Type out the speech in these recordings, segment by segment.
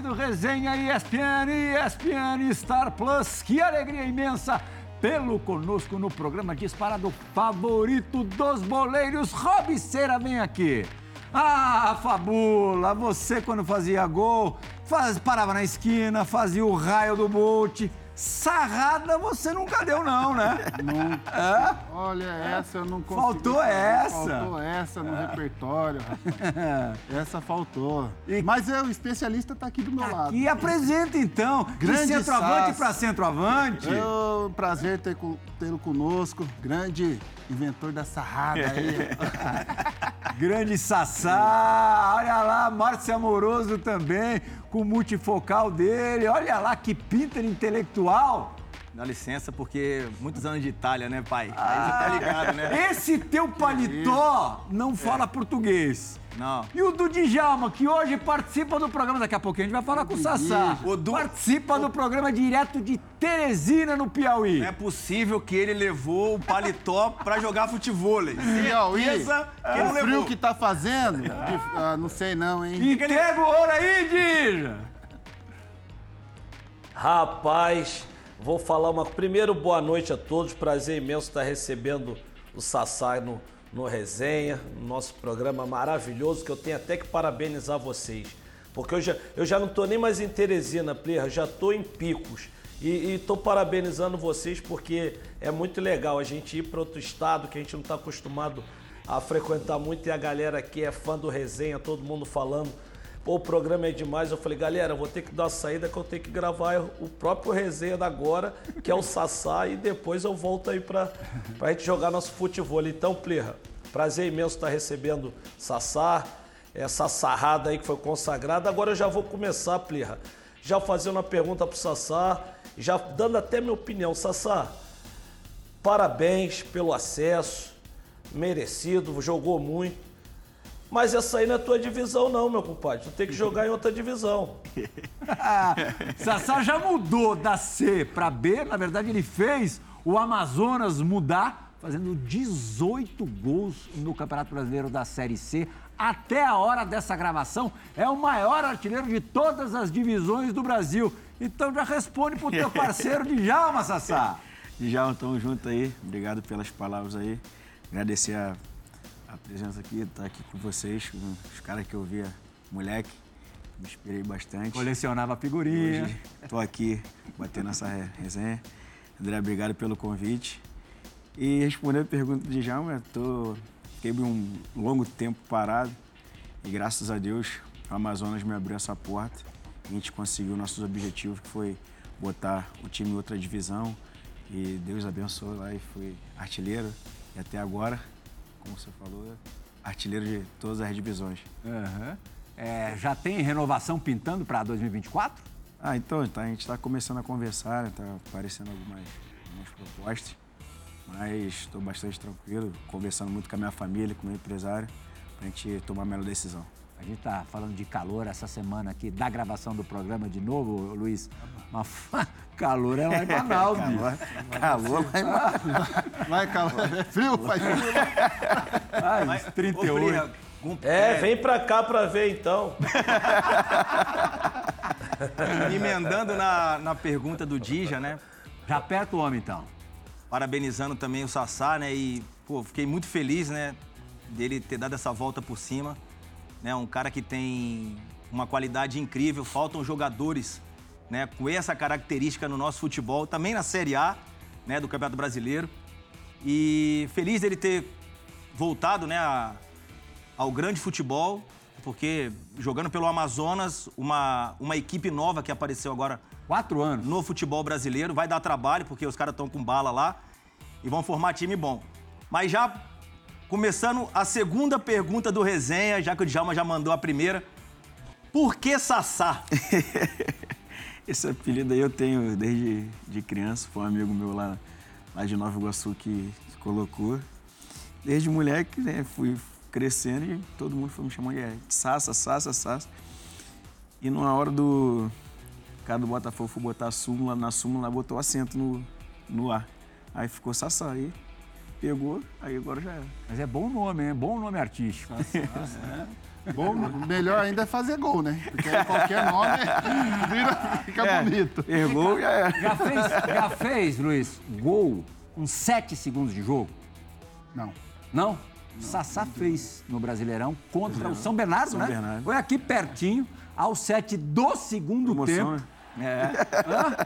do Resenha ESPN, ESPN Star Plus. Que alegria imensa tê-lo conosco no programa disparado favorito dos boleiros. Rob Cera, vem aqui. Ah, Fabula, você quando fazia gol, faz, parava na esquina, fazia o raio do bote Sarrada você nunca deu, não, né? Nunca. É? Olha, essa eu não consegui. Faltou essa. Faltou essa no é. repertório. essa faltou. E... Mas é, o especialista está aqui do meu lado. E apresenta, então. Grande De centroavante para centroavante. É um prazer tê-lo conosco. Grande inventor da sarrada aí. Grande Sassá. Olha lá, Márcio Amoroso também com o multifocal dele. Olha lá que pinter intelectual. Dá licença, porque muitos anos de Itália, né, pai? Aí você tá ligado, né? Esse teu paletó não fala é. português. Não. E o do Djalma, que hoje participa do programa, daqui a pouquinho a gente vai falar com o Sassá. O du... Participa o... do programa direto de Teresina, no Piauí. Não é possível que ele levou o paletó pra jogar futebol. Piauí, Certeza que o frio levou. que tá fazendo, ah, não sei não, hein? Entrega o ouro aí, Dija! Rapaz, vou falar uma... Primeiro, boa noite a todos. Prazer imenso estar recebendo o Sassá no no Resenha, no nosso programa maravilhoso, que eu tenho até que parabenizar vocês. Porque eu já, eu já não estou nem mais em Teresina, Plirra, já estou em Picos. E estou parabenizando vocês porque é muito legal a gente ir para outro estado que a gente não está acostumado a frequentar muito e a galera aqui é fã do Resenha, todo mundo falando Pô, o programa é demais. Eu falei, galera, vou ter que dar uma saída que eu tenho que gravar o próprio resenha da agora, que é o Sassá, e depois eu volto aí pra, pra gente jogar nosso futebol. Então, Plirra, prazer imenso estar recebendo Sassá, essa sarrada aí que foi consagrada. Agora eu já vou começar, Plirra, já fazendo uma pergunta pro Sassá, já dando até minha opinião. Sassá, parabéns pelo acesso, merecido, jogou muito. Mas essa aí não é tua divisão, não, meu compadre. Tu tem que jogar em outra divisão. Sassá já mudou da C para B. Na verdade, ele fez o Amazonas mudar, fazendo 18 gols no Campeonato Brasileiro da Série C. Até a hora dessa gravação, é o maior artilheiro de todas as divisões do Brasil. Então já responde pro teu parceiro Djalma, Sassá. Djalma, tamo junto aí. Obrigado pelas palavras aí. Agradecer a a presença aqui, estar tá aqui com vocês, com os caras que eu via moleque. Me inspirei bastante. Colecionava figurinha. Hoje tô aqui batendo essa resenha. André, obrigado pelo convite. E respondendo a pergunta de Djalma, tô, fiquei um longo tempo parado e graças a Deus o Amazonas me abriu essa porta. A gente conseguiu nossos objetivos, que foi botar o time em outra divisão. E Deus abençoou lá e fui artilheiro. E até agora como você falou, artilheiro de todas as divisões. Uhum. É, já tem renovação pintando para 2024? Ah, então, tá, a gente está começando a conversar, está aparecendo algumas, algumas propostas, mas estou bastante tranquilo, conversando muito com a minha família, com o meu empresário, para a gente tomar a melhor decisão. A gente está falando de calor essa semana aqui, da gravação do programa de novo, Luiz. Uma calor é lá em Manaus, calor, calor lá em Manaus. Vai, calor. É frio, faz frio. Ai, Mas, 38. É, vem pra cá pra ver então. Emendando na, na pergunta do Dija, né? Já aperta o homem então. Parabenizando também o Sassá, né? E, pô, fiquei muito feliz, né? Dele ter dado essa volta por cima né? Um cara que tem uma qualidade incrível, faltam jogadores, né, com essa característica no nosso futebol, também na Série A, né, do Campeonato Brasileiro. E feliz dele ter voltado, né, a, ao grande futebol, porque jogando pelo Amazonas, uma, uma equipe nova que apareceu agora. Quatro anos. No futebol brasileiro. Vai dar trabalho, porque os caras estão com bala lá e vão formar time bom. Mas já Começando a segunda pergunta do resenha, já que o Djalma já mandou a primeira. Por que Sassá? Esse apelido aí eu tenho desde de criança. Foi um amigo meu lá, lá de Nova Iguaçu que colocou. Desde moleque, né, fui crescendo e todo mundo foi me chamando de Sassa, Sassa, Sassa. E numa hora do cara do Botafogo foi botar a súmula, na súmula botou acento no, no ar. Aí ficou Sassá. Aí pegou, aí agora já era. Mas é bom nome, é bom nome artístico. Sassá, é. Bom, melhor ainda é fazer gol, né? Porque aí qualquer nome vira, fica bonito. Errou, já é. Já fez, já fez, Luiz, gol uns 7 segundos de jogo? Não. Não? Sassá fez no Brasileirão contra o São Bernardo, São né? Bernardo. Foi aqui pertinho, aos 7 do segundo Emoção, tempo. É. Hã?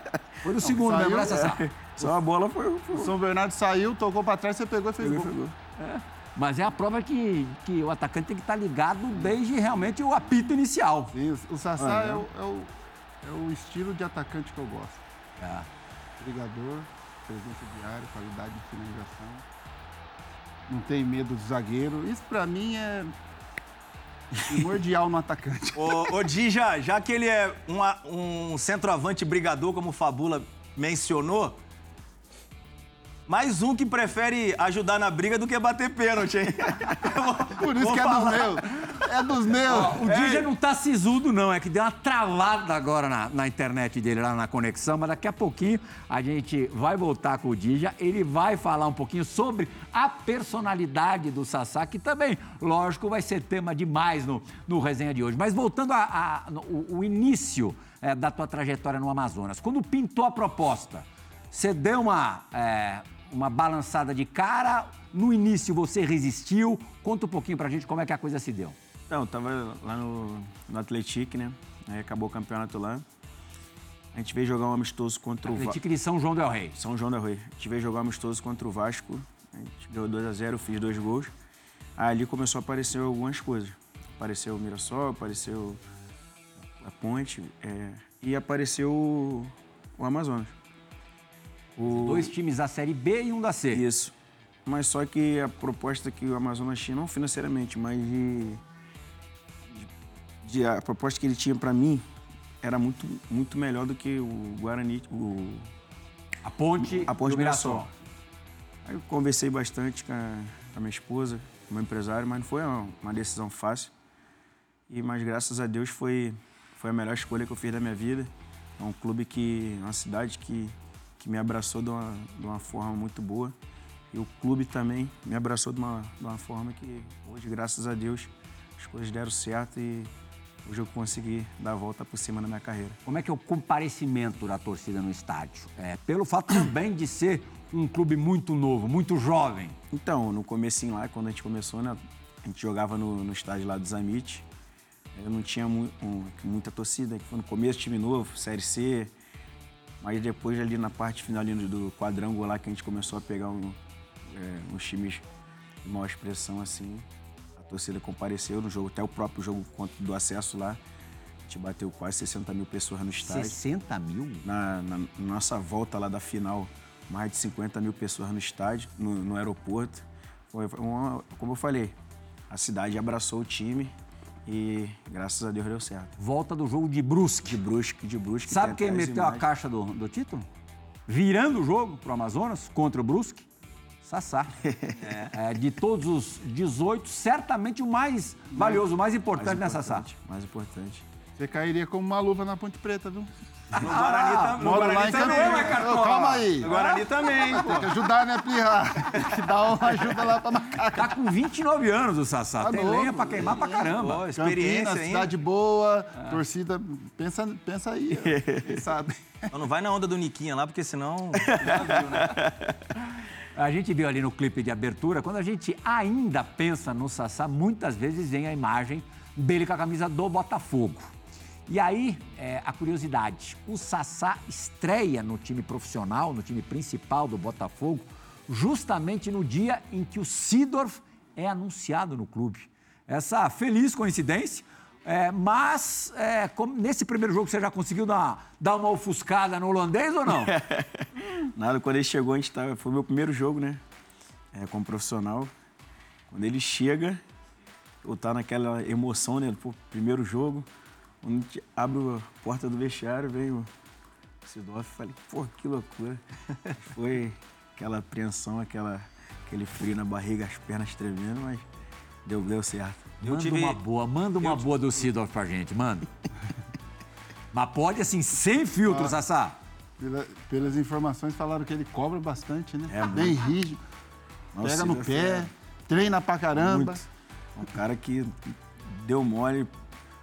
Foi no segundo saiu, né, Sassá? Só a bola foi. foi O São Bernardo saiu, tocou pra trás, você pegou e fez pegou, gol. pegou. Mas é a prova que, que o atacante tem que estar ligado desde realmente o apito inicial. Sim, o- o Sassá Ah, é, o, é, o, é o estilo de atacante que eu gosto. É. Brigador, presença diária, qualidade de finalização. Não tem medo do zagueiro. Isso pra mim é primordial no atacante. Ô, ô Dija, já que ele é uma- um centroavante brigador, como o Fabula mencionou, mais um que prefere ajudar na briga do que bater pênalti, hein? Por isso que é falar. dos meus. É dos meus. O Dija não tá sisudo, não. É que deu uma travada agora na, na internet dele, lá na conexão. Mas daqui a pouquinho a gente vai voltar com o Dija. Ele vai falar um pouquinho sobre a personalidade do Sassá, que também, lógico, vai ser tema demais no, no resenha de hoje. Mas voltando a, a- no- o, o início é, da tua trajetória no Amazonas. Quando pintou a proposta, você deu uma, é, uma balançada de cara? No início você resistiu? Conta um pouquinho pra gente como é que a coisa se deu. Então, eu tava lá no, no Atlético, né? Aí acabou o campeonato lá. A gente veio jogar um amistoso contra o Vasco. Atlético de São João del Rei. São João da Rui. A gente veio jogar um amistoso contra o Vasco. A gente ganhou 2x0, eu fiz dois gols. Aí ali começou a aparecer algumas coisas. Apareceu o Mirassol, apareceu a Ponte é, e apareceu o, o Amazonas. O, Dois times da Série B e um da C. Isso. Mas só que a proposta que o Amazonas tinha, não financeiramente, mas de. De- a proposta que ele tinha para mim era muito, muito melhor do que o Guarani, o, A Ponte, a Ponte o Mirassol. Mirassol. Aí eu conversei bastante com a, com a minha esposa, com o meu empresário, mas não foi uma, uma decisão fácil. E, mas graças a Deus foi, foi a melhor escolha que eu fiz da minha vida. É um clube que, uma cidade que, que me abraçou de uma, de uma forma muito boa. E o clube também me abraçou de uma, de uma forma que hoje, graças a Deus, as coisas deram certo e hoje eu consegui dar a volta por cima na minha carreira. Como é que é o comparecimento da torcida no estádio? É, pelo fato também de ser um clube muito novo, muito jovem. Então, no comecinho lá, quando a gente começou, né, a gente jogava no, no estádio lá do Zamit. Eu não tinha mu- um- muita torcida, foi no começo, time novo, Série C. Mas depois, ali na parte final ali do quadrangular, lá que a gente começou a pegar um, é, uns times de maior expressão, assim, a torcida compareceu no jogo, até o próprio jogo do acesso lá. A gente bateu quase 60 mil pessoas no estádio 60 mil? na, na nossa volta lá da final, mais de 50 mil pessoas no estádio, no, no aeroporto. Foi uma, como eu falei, a cidade abraçou o time e graças a Deus deu certo. Volta do jogo de Brusque. De Brusque, de Brusque. Sabe quem meteu a imagens. caixa do, do título? Virando o jogo pro Amazonas contra o Brusque? Sassá. É, de todos os 18, certamente o mais valioso, o mais Mais importante, né, Sassá? importante, Mais importante. Você cairia como uma luva na Ponte Preta, viu? No Guarani, tam- no Guarani também. Mas, cara, Ô, Calma aí. No Guarani também, pô. Tem que ajudar, né, Pirra? Tem que dar uma ajuda lá pra macaca. Tá com 29 anos o Sassá. Tá Tem novo, lenha pra queimar pra caramba. Pô, experiência Campinas, ainda. cidade boa, torcida. Pensa, pensa aí, ó. quem sabe. Não vai na onda do Niquinha lá, porque senão... A gente viu ali no clipe de abertura, quando a gente ainda pensa no Sassá, muitas vezes vem a imagem dele com a camisa do Botafogo. E aí, é, a curiosidade, o Sassá estreia no time profissional, no time principal do Botafogo, justamente no dia em que o Sidorf é anunciado no clube. Essa feliz coincidência, é, mas é, nesse primeiro jogo você já conseguiu dar, dar uma ofuscada no holandês ou não? Nada, quando ele chegou, a gente tava, foi o meu primeiro jogo, né? É, como profissional. Quando ele chega, eu tá naquela emoção, né? Pô, primeiro jogo. Quando abre a porta do vestiário, vem o Sidorf, falei, pô, que loucura. Foi aquela apreensão, aquela, aquele frio na barriga, as pernas tremendo, mas deu, deu certo. Eu manda tive- uma boa, manda uma boa do Sidorf pra gente, manda. Mas pode assim, sem filtro, Ah. Sassá. Pela- pelas informações, falaram que ele cobra bastante, né? É, Bem rígido. Nossa, Pega no pé, é treina pra caramba. Muito. Um cara que deu mole,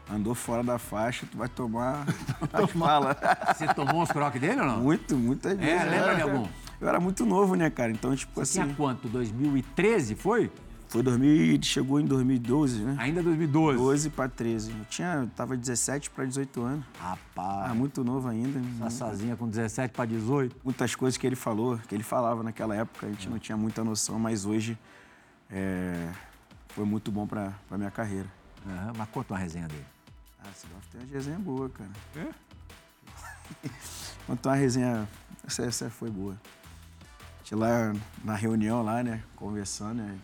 andou fora da faixa, tu vai tomar as falas. Você tomou os croques dele ou não? Muito, vezes. É, lembra de algum? Eu era muito novo, né, cara? Então, tipo Você assim. tinha quanto? 2013, foi? Foi 2000, chegou em 2012, né? Ainda 2012. 12 para 13. Eu tinha, tava 17 para 18 anos. Rapaz, Ah, muito novo ainda. Sassazinha com 17 para 18. Muitas coisas que ele falou, que ele falava naquela época, a gente não tinha muita noção, mas hoje é, foi muito bom para a minha carreira. Aham, mas conta uma resenha dele. Ah, Sidorf tem uma resenha boa, cara. É? Conta uma resenha. Essa, essa foi boa. A gente lá na reunião lá, né? Conversando, né?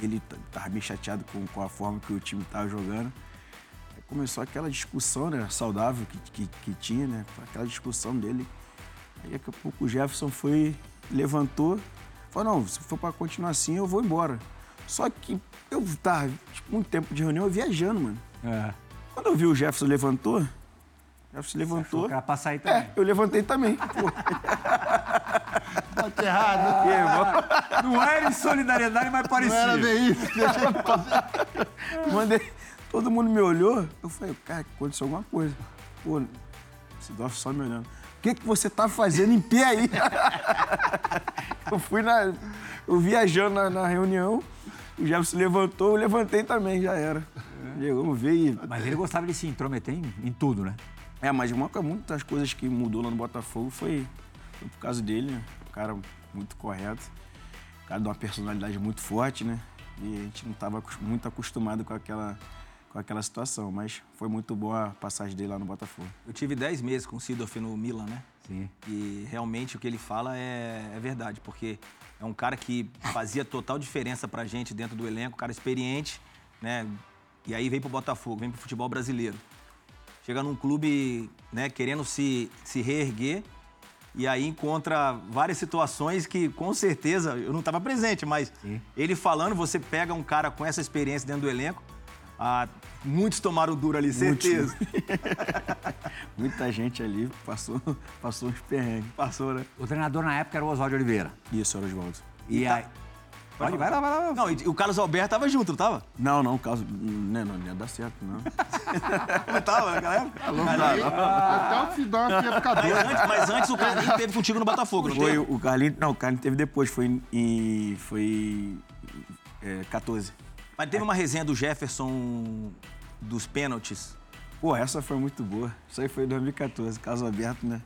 Ele t- tava bem chateado com, com a forma que o time tava jogando. Aí começou aquela discussão, né? Saudável que, que, que tinha, né? Aquela discussão dele. Aí daqui a pouco o Jefferson foi, levantou, falou, não, se for para continuar assim, eu vou embora. Só que eu tava, tipo, muito tempo de reunião, eu viajando, mano. É. Quando eu vi o Jefferson levantou, o Jefferson levantou. Achou que era pra sair também. É, eu levantei também. Tá errado. e irmão? Não era em solidariedade, mas Não parecia. era bem isso. Mandei. Todo mundo me olhou. Eu falei, cara, aconteceu alguma coisa. Pô, Sidorf só me olhando. O que, que você tá fazendo em pé aí? eu fui na. Eu viajando na, na reunião, o Jefferson levantou, eu levantei também, já era. Chegamos, veio. Mas ele gostava de se intrometer em, em tudo, né? É, mas uma, muitas coisas que mudou lá no Botafogo foi, foi por causa dele, né? Um cara muito correto, um cara de uma personalidade muito forte, né? E a gente não estava muito acostumado com aquela, com aquela situação, mas foi muito boa a passagem dele lá no Botafogo. Eu tive 10 meses com o Sidorf no Milan, né? Sim. E realmente o que ele fala é, é verdade, porque é um cara que fazia total diferença pra gente dentro do elenco, um cara experiente, né? E aí vem pro Botafogo, vem pro futebol brasileiro. Chega num clube, né, querendo se, se reerguer, e aí encontra várias situações que, com certeza, eu não estava presente, mas Sim. ele falando, você pega um cara com essa experiência dentro do elenco, ah, muitos tomaram duro ali, certeza. Muita gente ali passou, passou uns perrengues. Passou, né? O treinador na época era o Oswaldo Oliveira. Isso, era Oswaldo. E aí. Pode, vai lá, vai lá. vai lá. Não, e o Carlos Alberto tava junto, não tava? Não, não, caso. Não, não, não ia dar certo, não. Não tava naquela época? Até o Sidorf ia ficar Mas doido. antes, mas antes o Carlinhos teve contigo no Botafogo, não Foi teve? o Carlinhos. Não, o Carlinhos teve depois, foi em. em- foi. É, 14. Mas teve uma resenha do Jefferson dos pênaltis. Pô, essa foi muito boa. Isso aí foi em 2014, caso aberto, né?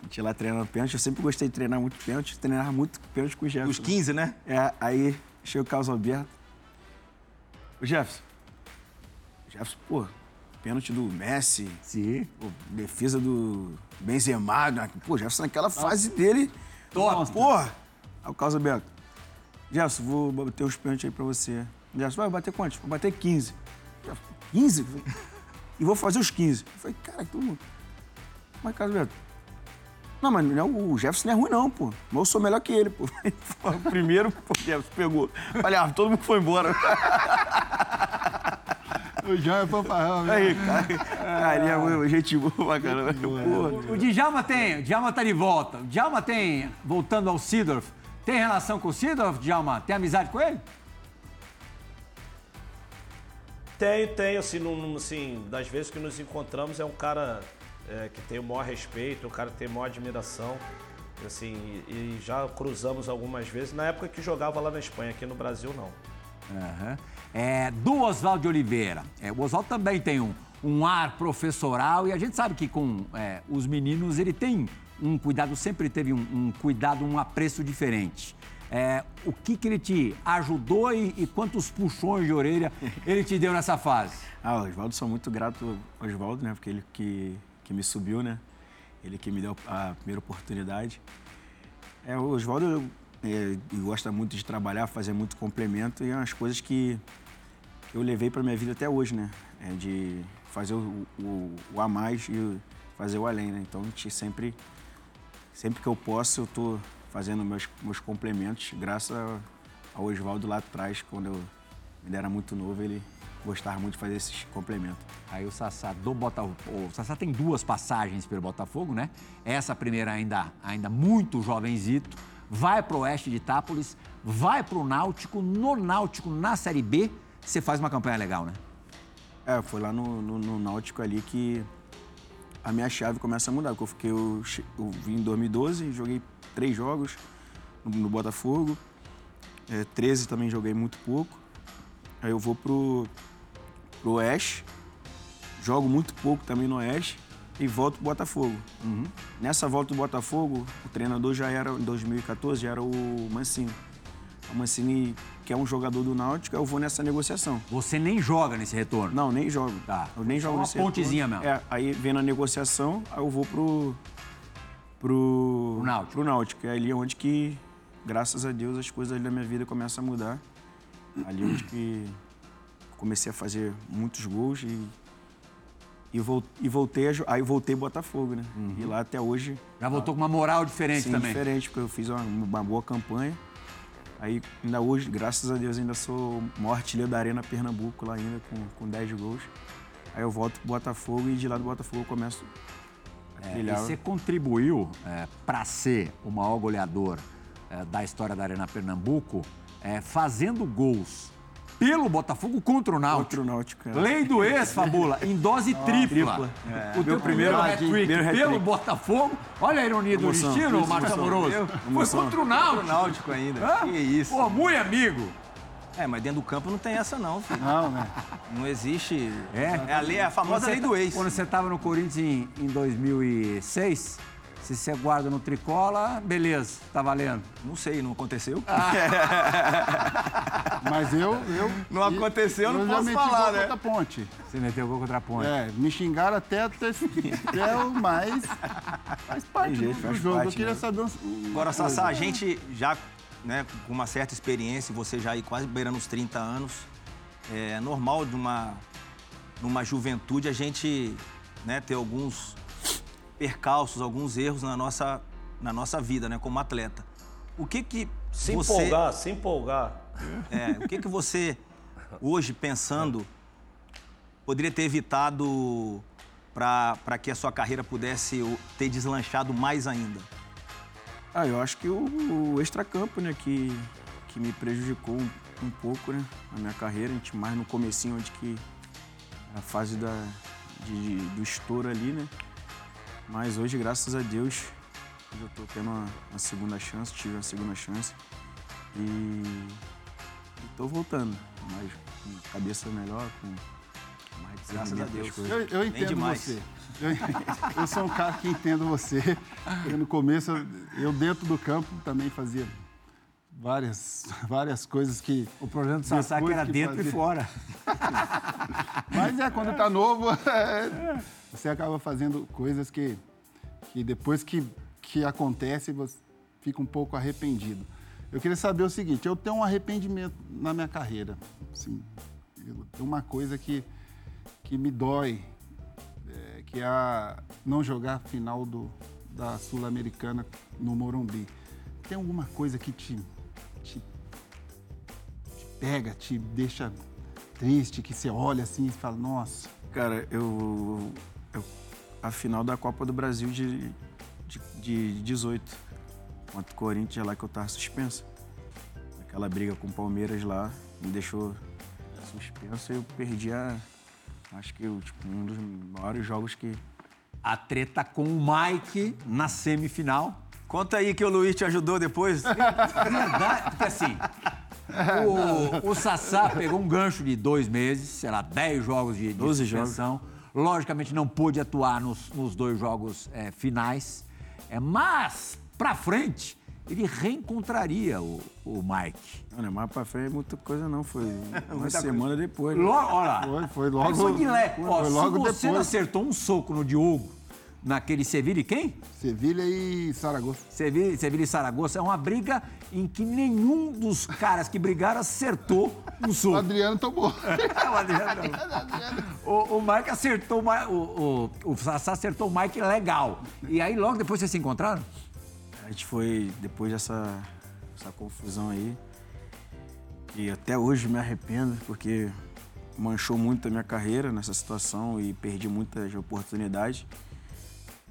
A gente ia lá treinando pênalti. Eu sempre gostei de treinar muito pênalti. Treinava muito pênalti com o Jefferson. Dos 15, né? É, aí chegou o caso aberto. O Jefferson. Jefferson, pô, pênalti do Messi. Sim. Pô, defesa do Benzema. né? Pô, Jefferson naquela fase dele. Top. Porra! Aí o Carlos Alberto. Jefferson, vou bater os pênaltis aí pra você. Jefferson, vai bater quantos? Vou bater 15. Jefferson, 15? Eu falei, E vou fazer os 15. Eu falei, cara, todo mundo. Mas, Carlos Alberto. Não, mas não, o Jefferson não é ruim, não, pô. Mas eu sou melhor que ele, pô. Pô, Primeiro, pô, o Jefferson pegou. Falei, ah, todo mundo foi embora. O João é fanfarrão, né? Aí, cara. Carinha, gente boa pra caramba. O Djalma tem, o Djalma tá de volta. O Djalma tem, voltando ao Sidorf, tem relação com o Sidorf, Djalma? Tem amizade com ele? Tenho, tenho, assim, num- assim, das vezes que nos encontramos, é um cara é, que tem o maior respeito, um cara que tem a maior admiração, assim, e, e já cruzamos algumas vezes, na época que jogava lá na Espanha, aqui no Brasil não. Aham. É, do Oswaldo de Oliveira. É, o Oswaldo também tem um, um ar professoral e a gente sabe que com é, os meninos ele tem um cuidado, sempre teve um, um cuidado, um apreço diferente. É, o que, que ele te ajudou e, e quantos puxões de orelha ele te deu nessa fase? Ah, o Oswaldo, sou muito grato ao Oswaldo, né? Porque ele que, que me subiu, né? Ele que me deu a primeira oportunidade. É, o Oswaldo é, gosta muito de trabalhar, fazer muito complemento e é umas coisas que, que eu levei para minha vida até hoje, né? É de fazer o, o, o a mais e fazer o além, né? Então, a gente sempre, sempre que eu posso, eu tô fazendo meus, meus complementos, graças ao Oswaldo lá atrás, quando eu, ele era muito novo, ele gostava muito de fazer esses complementos. Aí o Sassá do Botafogo. O Sassá tem duas passagens pelo Botafogo, né? Essa primeira ainda, ainda muito jovenzito. Vai pro Oeste de Itápolis, vai pro Náutico. No Náutico, na Série B, você faz uma campanha legal, né? É, foi lá no, no, no Náutico ali que a minha chave começa a mudar. Porque eu, fiquei, eu, eu vim em 2012, joguei três jogos no, no Botafogo. É, 13 também joguei muito pouco. Aí eu vou pro, pro Oeste, jogo muito pouco também no Oeste e volto pro Botafogo. Nessa volta do Botafogo, o treinador já era, em 2014, já era o Mancini. O Mancini, que é um jogador do Náutico, eu vou nessa negociação. Você nem joga nesse retorno. Não, nem jogo. Tá. Eu nem Só jogo uma nesse pontezinha retorno. mesmo. É, aí vem a negociação, aí eu vou pro. Pro. Pro Náutico. Pro Náutico. É ali onde que, graças a Deus, as coisas da minha vida começam a mudar. Ali onde que comecei a fazer muitos gols e. E, vol- e voltei a, aí voltei Botafogo, né? E lá até hoje Já voltou com uma moral diferente Sim, também. diferente, porque eu fiz uma, uma boa campanha. Aí, ainda hoje, graças a Deus, ainda sou o maior artilheiro da Arena Pernambuco lá ainda, com, com 10 gols. Aí eu volto pro Botafogo e de lá do Botafogo eu começo a É, e você contribuiu para ser o maior goleador é, da história da Arena Pernambuco, é, fazendo gols pelo Botafogo contra o Náutico. Contra o Náutico. é. Lei do ex, Fabula, em dose tripla. tripla. O teu primeiro primeiro hat-trick hat-trick. pelo Botafogo. Olha a ironia do Emoção, destino, Marcos. Amoroso. Eu? Foi Emoção. contra o O Náutico. Náutico ainda. Hã? Que isso. Pô, muito amigo. É, mas dentro do campo não tem essa não, filho. Não, né? Não existe. É? É a, lei, a famosa Quando lei do ex. Quando você estava no Corinthians em, em 2006, se você guarda no tricola, beleza, tá valendo. Não sei, não aconteceu? Mas eu. eu Não aconteceu, não eu já posso meti falar, gol né? contra a ponte. Você meteu gol contra a ponte. É, me xingaram até, até, até o mais. Faz parte jeito, do, faz jogo. parte, eu queria né? saber. um- Agora, Sassá, a gente já, né, com uma certa experiência, você já aí quase beirando os 30 anos, é normal de uma, numa juventude a gente né, ter alguns percalços, alguns erros na nossa, na nossa vida, né, como atleta. O que que Se você... empolgar, se empolgar. É, o que, que você, hoje, pensando, poderia ter evitado para que a sua carreira pudesse ter deslanchado mais ainda? Ah, eu acho que o, o extracampo, né, que, que me prejudicou um, um pouco, né, na minha carreira, a gente mais no comecinho, onde que a fase da, de, do estouro ali, né, mas hoje, graças a Deus, eu tô tendo uma, uma segunda chance, tive uma segunda chance. E, e tô voltando, mas com cabeça melhor, com mais Graças a Deus. coisas. Eu, eu entendo demais. você. Eu, eu sou um cara que entendo você. Eu, no começo, eu, dentro do campo também fazia várias, várias coisas que. O problema do Sassá é era dentro e fazia. fora. Mas é, quando tá novo, é, você acaba fazendo coisas que, que depois que, que acontece, você fica um pouco arrependido. Eu queria saber o seguinte, eu tenho um arrependimento na minha carreira. Assim, tenho uma coisa que, que me dói, é, que é a não jogar a final do, da Sul-Americana no Morumbi. Tem alguma coisa que te, te te pega, te deixa triste, que você olha assim e fala, nossa, Cara, eu, eu- A final da Copa do Brasil de, de, de 18. Contra o Corinthians lá que eu tava suspenso. Aquela briga com o Palmeiras lá me deixou suspenso e eu perdi a. Acho que tipo, um dos maiores jogos que. A treta com o Mike na semifinal. Conta aí que o Luiz te ajudou depois. Verdade, porque assim, o, o Sassá pegou um gancho de dois meses, sei lá, dez jogos de, de 12 suspensão. Logicamente não pôde atuar nos, nos dois jogos é, finais, é, mas pra frente ele reencontraria o, o Mike. Não, não é mais pra frente muita coisa não. Foi uma semana depois. né? Logo, olha lá. Foi, foi logo- Foi leve. foi Ó, logo se você não depois. acertou um soco no Diogo, naquele Sevilha e quem? Sevilha e Saragossa. Sevilha, Sevilha e Saragossa é uma briga em que nenhum dos caras que brigaram acertou um O soco. Adriano tomou. É, o Adriano não. O, o Mike acertou, o o, o, o Sassá acertou o Mike legal. E aí logo depois vocês se encontraram? A gente foi, depois dessa essa confusão aí, e até hoje me arrependo, porque manchou muito a minha carreira nessa situação e perdi muitas oportunidades.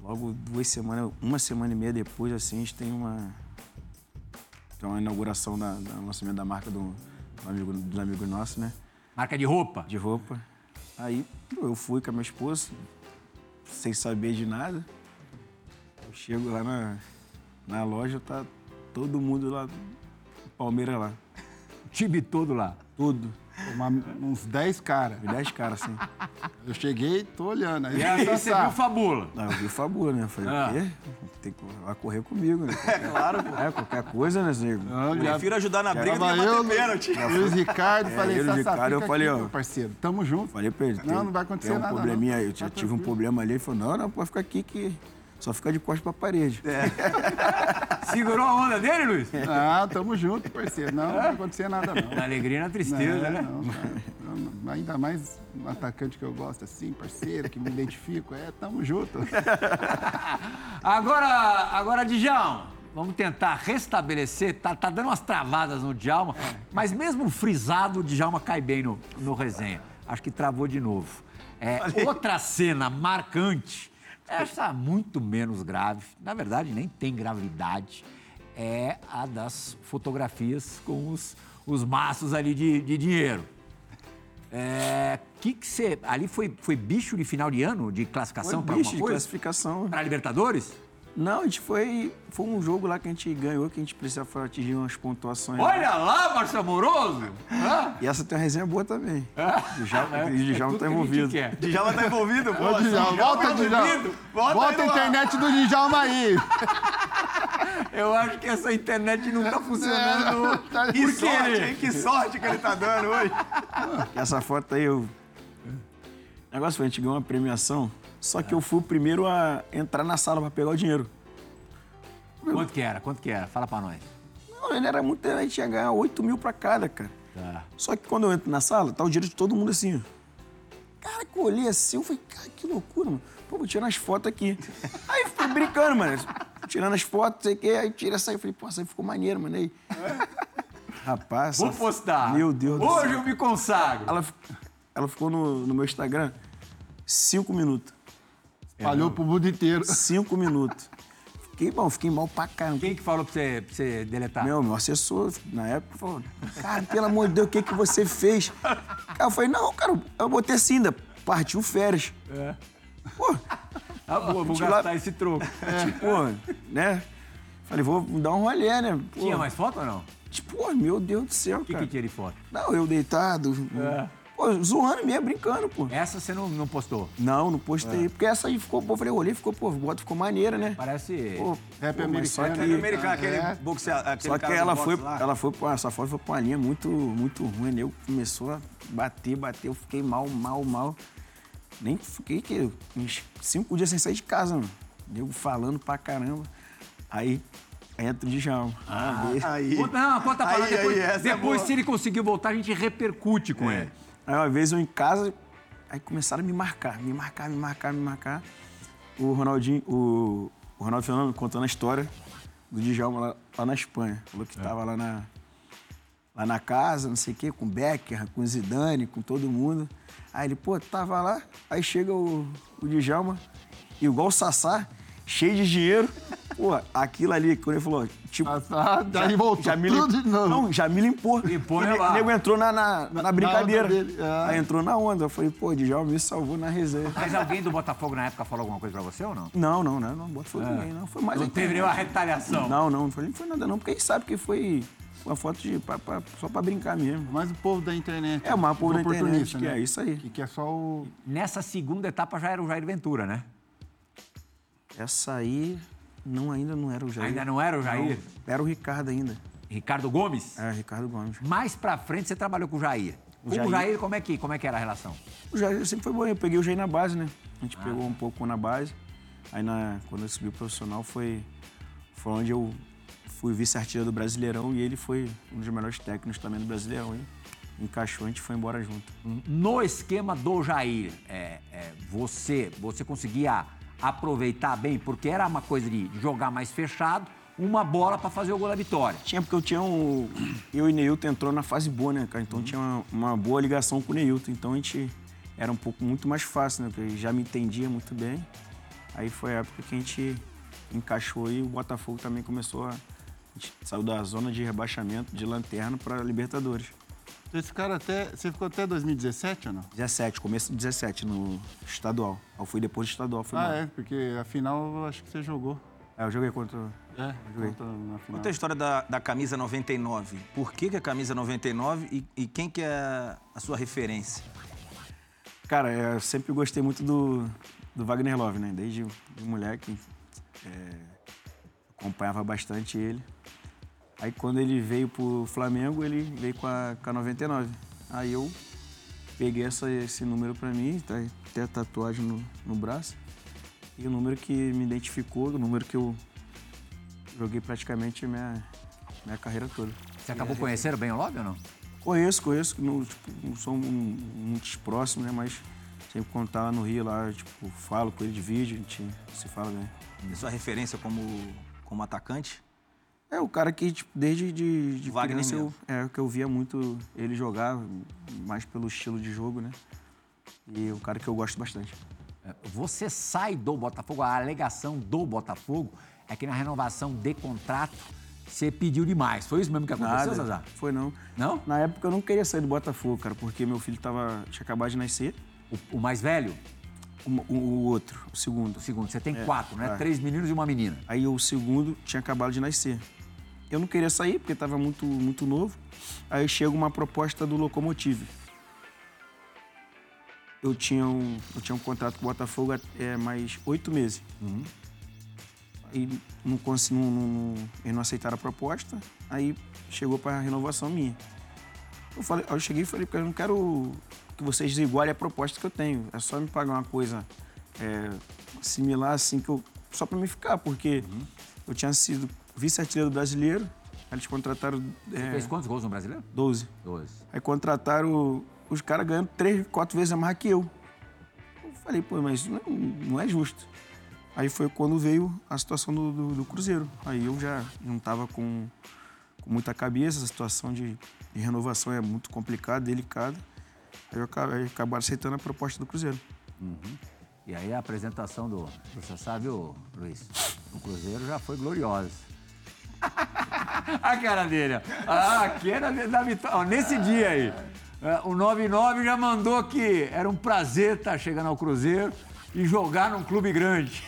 Logo duas semanas, uma semana e meia depois, assim, a gente tem uma, tem uma inauguração da, da lançamento da marca do, do amigo, dos amigos nossos, né? Marca de roupa. De roupa. Aí eu fui com a minha esposa, sem saber de nada. Eu chego lá na, na loja, tá todo mundo lá, Palmeiras lá. O time todo lá. Tudo. Uma- uns 10 caras. Dez caras assim. Eu cheguei, tô olhando. Aí, E aí você viu o Fabula. Não, eu vi o Fabula, né? Eu falei, Ah. o quê? Tem que vai correr comigo, né? claro, pô. É, qualquer coisa, né, nego? Não, já, Prefiro ajudar na briga do que bater eu, pênalti. Luiz Ricardo, É, falei, eu, Luiz Ricardo, eu falei, ó. parceiro, tamo junto. Falei pra ele. Não, não vai acontecer tem um nada, probleminha aí. Eu Tá tive um problema ali. Ele falou, não, não, pode ficar aqui que só fica de costas pra parede. Segurou a onda dele, Luiz? Ah, tamo junto, parceiro. Não, não vai acontecer nada, não. Na alegria e na tristeza, Não, né? não. Não, ainda mais um atacante que eu gosto assim, parceiro, que me identifico. É, tamo junto. Agora, agora, Dijão, vamos tentar restabelecer. Tá, tá dando umas travadas no Djalma, mas mesmo frisado, o Djalma cai bem no, no resenha. Acho que travou de novo. É, outra cena marcante, essa muito menos grave, na verdade nem tem gravidade, é a das fotografias com os, os maços ali de, de dinheiro. É, que que você. Ali foi, foi bicho de final de ano, de classificação para alguma de coisa? classificação. Pra Libertadores? Não, a gente foi. Foi um jogo lá que a gente ganhou, que a gente precisava atingir umas pontuações. Olha lá, Marcelo Amoroso! Hã? E essa tem uma resenha boa também. O Djalma, É, Djalma tudo tá que envolvido. quer. Djalma tá envolvido, pô. Ô, Djalma, volta, Djalma. Volta a internet do Djalma aí. Eu acho que essa internet não tá funcionando Tá Que sorte, hein? Que sorte que ele tá dando hoje. Essa foto aí, eu. O negócio foi, a gente ganhou uma premiação, só que eu fui o primeiro a entrar na sala pra pegar o dinheiro. Quanto que era? Quanto que era? Fala pra nós. Não, ele era muito. A gente ia ganhar 8 mil pra cada, cara. Tá. Só que quando eu entro na sala, tá o dinheiro de todo mundo assim. Cara, que eu olhei assim, eu falei, cara, que loucura, mano. Pô, vou tirar as fotos aqui. Aí eu fiquei brincando, mano. Tirando as fotos, sei o quê, aí tira essa aí. Eu falei, pô, essa aí ficou maneiro, mano. Aí. Rapaz, Vou essa- postar. Meu Deus do Hoje céu. eu me consagro. Ela, ela ficou no, no meu Instagram cinco minutos. Falhou pro mundo inteiro. Cinco minutos. Fiquei bom, fiquei mal pra caramba. Quem que falou pra você, pra você deletar? Meu, meu assessor, na época, falou: Cara, pelo amor de Deus, o que, que você fez? Cara, eu falei: Não, cara, eu botei assim ainda. Partiu férias. É. Pô, Ah, boa, vou Gente, lá- gastar esse troco. tipo, né? Falei: Vou dar um rolê, né? Pô, Tinha mais foto ou não? Tipo, pô, meu Deus do céu, O que, cara. que tinha de foto? Não, eu deitado. É. Pô, zoando mesmo, brincando, pô. Essa você não, não postou. Não, não postei. Porque essa aí ficou, pô, eu falei, eu olhei, ficou, pô, o bota ficou maneira, né? Parece. Pô, Rap pô, mas só americano. que, É americano, aquele É. boxeador. Aquele só que ela foi, lá. ela foi, pra- essa foto foi pra uma linha muito, muito ruim, né? Eu começou a bater, bater, eu fiquei mal, mal, mal. Nem fiquei que uns cinco dias sem sair de casa, mano. Nego falando pra caramba. Aí entra o Djalma. Ah, Aí. Não, conta pra Aí, nós. Depois, aí, é depois boa. se ele conseguir voltar, a gente repercute com ele. Aí uma vez eu em casa, aí começaram a me marcar, me marcar, me marcar, me marcar. O Ronaldinho, o, o Ronaldo Fernando contando a história do Djalma lá, lá na Espanha. Falou que tava lá na, lá na casa, não sei o quê, com o Becker, com o Zidane, com todo mundo. Aí ele, pô, tava lá, aí chega o, o Djalma, igual o Sassá, cheio de dinheiro. Pô, aquilo ali, quando ele falou, tipo, daí voltou já me, tudo lim- de novo. Não, já me limpou. Limpou, o né, lá? nego entrou na, na, na brincadeira. dele, ah. Aí entrou na onda. Eu falei, pô, o Djalma me salvou na resenha. Mas alguém do Botafogo na época falou alguma coisa pra você ou não? Não, não, não, não bota fogo em ninguém, não. Foi mais É. Não a teve nenhuma retaliação. Não, não, não foi, não foi nada não, porque ele sabe que foi uma foto de, pra- pra- só pra brincar mesmo. Mas o povo da internet. É, o maior povo da internet, que né? é isso aí. Que, que é só o. Nessa segunda etapa já era o Jair Ventura, né? Essa aí, não, ainda não era o Jair. Ainda não era o Jair? Não, era o Ricardo ainda. Ricardo Gomes? É, Ricardo Gomes. Mais pra frente você trabalhou com o Jair. Com o Jair- Jair, como, é que, como é que era a relação? O Jair sempre foi bom, eu peguei o Jair na base, né? A Ah. gente pegou um pouco na base. Aí na, quando eu subi pro profissional foi, foi onde eu fui vice-artilheiro do Brasileirão e ele foi um dos melhores técnicos também do Brasileirão. hein? Encaixou, a gente foi embora junto. No esquema do Jair, é, é, você, você conseguia aproveitar bem, porque era uma coisa de jogar mais fechado, uma bola pra fazer o gol da vitória. Tinha, porque eu tinha um. Eu e Neilton entrou na fase boa, né, cara? Então tinha uma, uma boa ligação com o Neilton. Então a gente era um pouco muito mais fácil, né? Porque já me entendia muito bem. Aí foi a época que a gente encaixou e o Botafogo também começou a. A gente saiu da zona de rebaixamento de lanterna para Libertadores. Esse cara até. Você ficou até 2017 ou não? 17, começo de 17 no estadual. Eu fui depois do estadual, fui Ah, embora. é, porque a final eu acho que você jogou. É, eu joguei contra. É, joguei. contra na final. Conta a história da, da camisa 99. Por que, que a camisa 99 e, e quem que é a sua referência? Cara, eu sempre gostei muito do, do Wagner Love, né? Desde de moleque. é, acompanhava bastante ele. Aí quando ele veio pro Flamengo, ele veio com a, com a 99. Aí eu peguei essa, esse número pra mim, tá até a tatuagem no, no braço. E o número que me identificou, o número que eu joguei praticamente a minha, minha carreira toda. Você acabou conhecendo bem o Lobby ou não? Conheço, conheço, não, tipo, não sou um- muito próximo, né? Mas sempre quando tá lá no Rio, lá, tipo, falo com ele de vídeo, a gente se fala bem. E sua referência como, como atacante? É o cara que, tipo, desde de, de Wagner criança eu, é, que eu via muito ele jogar, mais pelo estilo de jogo, né? E é um cara que eu gosto bastante. É, Você sai do Botafogo, a alegação do Botafogo é que na renovação de contrato você pediu demais. Foi isso mesmo que aconteceu, Zazá? Foi não. Não? Na época eu não queria sair do Botafogo, cara, porque meu filho tava, tinha acabado de nascer. O, o mais velho, O, o- o outro, o segundo. o segundo. Você tem É, quatro, né? é. Três meninos e uma menina. Aí o segundo tinha acabado de nascer. Eu não queria sair porque estava muito, muito novo. Aí chega uma proposta do Locomotive. Eu tinha um, eu tinha um contrato com o Botafogo é, mais oito meses. Aí não, consegui, não, não, não- eles não aceitaram a proposta. Aí chegou para renovação minha. Eu, falei, eu cheguei e falei, porque eu não quero que vocês desigualem a proposta que eu tenho. É só me pagar uma coisa é, similar assim que eu. Só para me ficar, porque eu tinha sido vice-artilheiro brasileiro, eles contrataram é, Fez quantos gols no brasileiro? 12. Doze. Aí contrataram os caras ganhando três, quatro vezes a mais que eu. Eu falei, pô, mas isso não, não é justo. Aí foi quando veio a situação do, do- do Cruzeiro. Aí eu já não estava com, com muita cabeça, a situação de, de renovação é muito complicada, delicada. Aí eu acabei, acabaram aceitando a proposta do Cruzeiro. E aí a apresentação do, Sassá, viu, Luiz? O Cruzeiro já foi gloriosa. A cara dele, ó. Ah, aqui era da vitória. Ó, Nesse dia aí, é, o 99 já mandou que era um prazer estar chegando ao Cruzeiro e jogar num clube grande.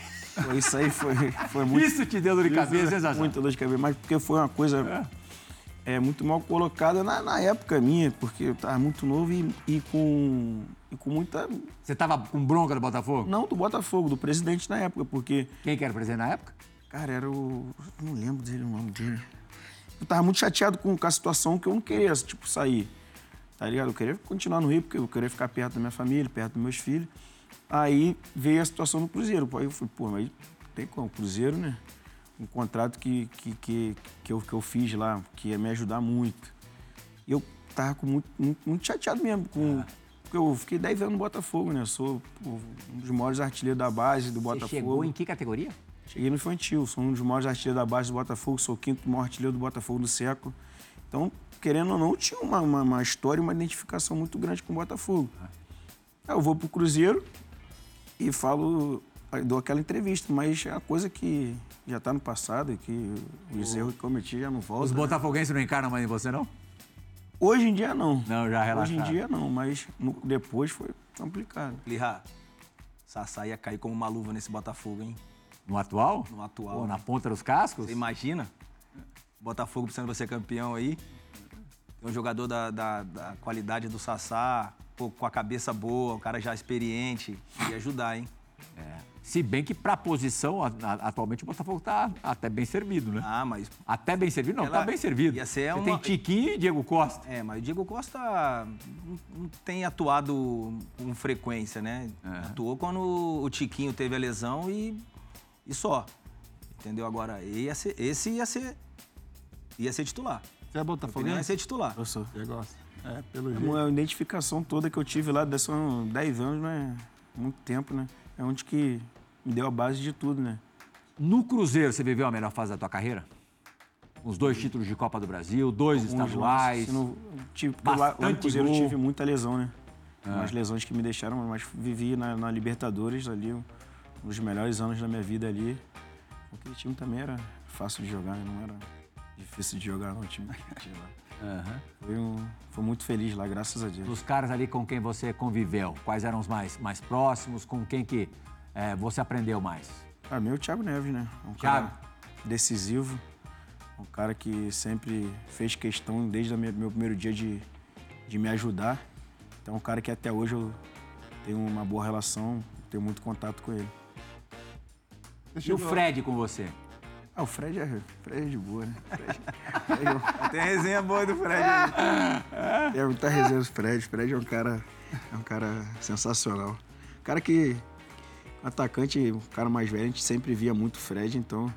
Isso aí foi, foi muito. Isso te deu dor de cabeça, hein, Sassá? Muita dor de cabeça, mas porque foi uma coisa é, muito mal colocada na, na época minha, porque eu estava muito novo e, e com, e com muita. Você tava com bronca do Botafogo? Não do Botafogo, do presidente na época, porque, Quem que era presidente na época? Cara, era o. Não lembro dele, o nome dele. Eu tava muito chateado com, com a situação que eu não queria, tipo, sair. Tá ligado? Eu queria continuar no Rio, porque eu queria ficar perto da minha família, perto dos meus filhos. Aí veio a situação do Cruzeiro. Aí eu falei, pô, mas tem como? Cruzeiro, né? Um contrato que, que, que, que, eu, que eu fiz lá, que ia me ajudar muito. E eu tava com muito, muito, muito chateado mesmo, com, porque eu fiquei 10 anos no Botafogo, né? Eu sou pô, um dos maiores artilheiros da base do Você Botafogo. chegou em que categoria? Cheguei no infantil, sou um dos maiores artilheiros da base do Botafogo, sou o quinto maior artilheiro do Botafogo do século. Então, querendo ou não, tinha uma, uma, uma história, uma identificação muito grande com o Botafogo. Aí eu vou pro Cruzeiro e falo, dou aquela entrevista, mas é uma coisa que já está no passado, e que os erros que cometi já não voltam. Os né? botafoguenses não encarnam mais em você, não? Hoje em dia não. Não, já Hoje em dia não, mas no- depois foi complicado. Lirra, Sassá ia cair como uma luva nesse Botafogo, hein? No atual? No atual, Pô, na ponta dos cascos? Você imagina? Botafogo precisando ser campeão aí. Tem um jogador da, da- da qualidade do Sassá, pô, com a cabeça boa, o cara já experiente. Ia ajudar, hein? Se bem que pra posição, a- atualmente o Botafogo tá até bem servido, né? Ah, mas. Até bem servido? Não, tá bem servido. ia ser Você uma- tem Tiquinho e Diego Costa. É, mas o Diego Costa não, não tem atuado com frequência, né? Atuou quando o Tiquinho teve a lesão e, e só. Entendeu? Agora, ia ser- esse ia ser. ia ser titular. Você é Opinião, Ia botafoguense? ser titular. Eu sou. Você gosta? É, pelo É jeito. uma identificação toda que eu tive lá, são 10 anos, né? Muito tempo, né? É onde que me deu a base de tudo, né? No Cruzeiro, você viveu a melhor fase da tua carreira? Os dois títulos de Copa do Brasil, dois Uns estaduais. não- tive, lá, lá no Cruzeiro eu gol. tive muita lesão, né? Umas lesões que me deixaram, mas vivi na, na Libertadores ali, dos melhores anos da minha vida ali. Aquele time também era fácil de jogar, né? não era difícil de jogar, não, o time que tinha lá. Foi, um, foi muito feliz lá, graças a Deus. Dos caras ali com quem você conviveu, quais eram os mais, mais próximos, com quem que é, você aprendeu mais? Ah, meu, o Thiago Neves, né? Um Thiago. cara decisivo, um cara que sempre fez questão, desde o meu primeiro dia, de, de me ajudar. Então, um cara que até hoje eu tenho uma boa relação, tenho muito contato com ele. E o Fred com você? Ah, o Fred é, Fred é de boa, né? Fred, Fred Tem resenha boa do Fred aí. é, é muita resenha do Fred. Fred é um cara, é um cara sensacional. Cara que, atacante, um cara mais velho, a gente sempre via muito o Fred, então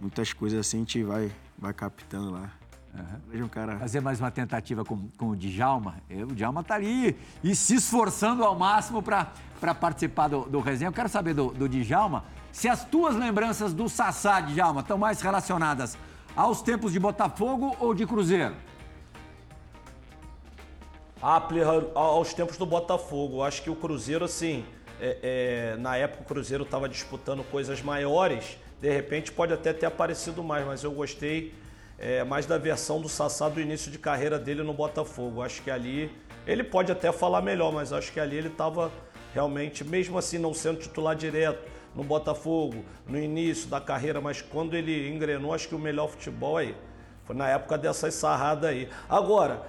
muitas coisas assim a gente vai, vai captando lá. O Fred é um cara... Fazer mais uma tentativa com, com o Djalma. Eu, o Djalma tá ali e se esforçando ao máximo para participar do, do resenha. Eu quero saber do, do Djalma se as tuas lembranças do Sassá, Djalma, estão mais relacionadas aos tempos de Botafogo ou de Cruzeiro? Apple aos tempos do Botafogo. Acho que o Cruzeiro, assim, é- é, na época o Cruzeiro estava disputando coisas maiores, de repente pode até ter aparecido mais, mas eu gostei é, mais da versão do Sassá do início de carreira dele no Botafogo. Acho que ali, ele pode até falar melhor, mas acho que ali ele estava realmente, mesmo assim não sendo titular direto no Botafogo, no início da carreira, mas quando ele engrenou, acho que o melhor futebol aí. Foi na época dessas sarradas aí. Agora,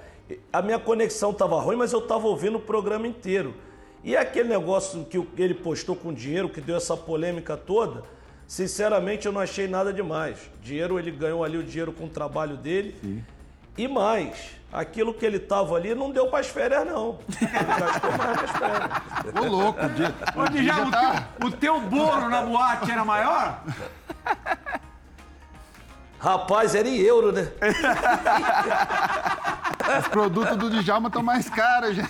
a minha conexão estava ruim, mas eu estava ouvindo o programa inteiro. E aquele negócio que ele postou com dinheiro, que deu essa polêmica toda, sinceramente eu não achei nada demais. Dinheiro, ele ganhou ali o dinheiro com o trabalho dele. E mais, aquilo que ele tava ali não deu para as férias, não. Ele gastou mais nas férias. Ô, louco, o dia, Ô, o dia Djalma, já o, tá... teu, o teu bolo na boate era maior? Rapaz, era em euro, né? Os produtos do Djalma estão mais caros já.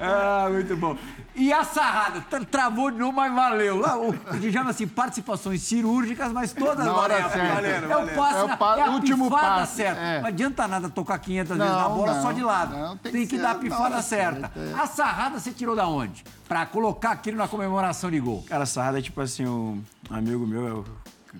Ah, muito bom. E a sarrada? Tra- Travou de novo, mas valeu. Lá, O Djalma, assim, participações cirúrgicas, mas todas Na hora valendo. certa. Valendo, É o passe, É o pa- é a último pifada passe, certa. é. Não adianta nada tocar 500 vezes na Não, bola não, só de lado. não, tem tem que que dar a pifada hora certa. certa, é. A sarrada você tirou da onde? Pra colocar aquilo na comemoração de gol. Cara, sarrada é tipo assim, um amigo meu, é o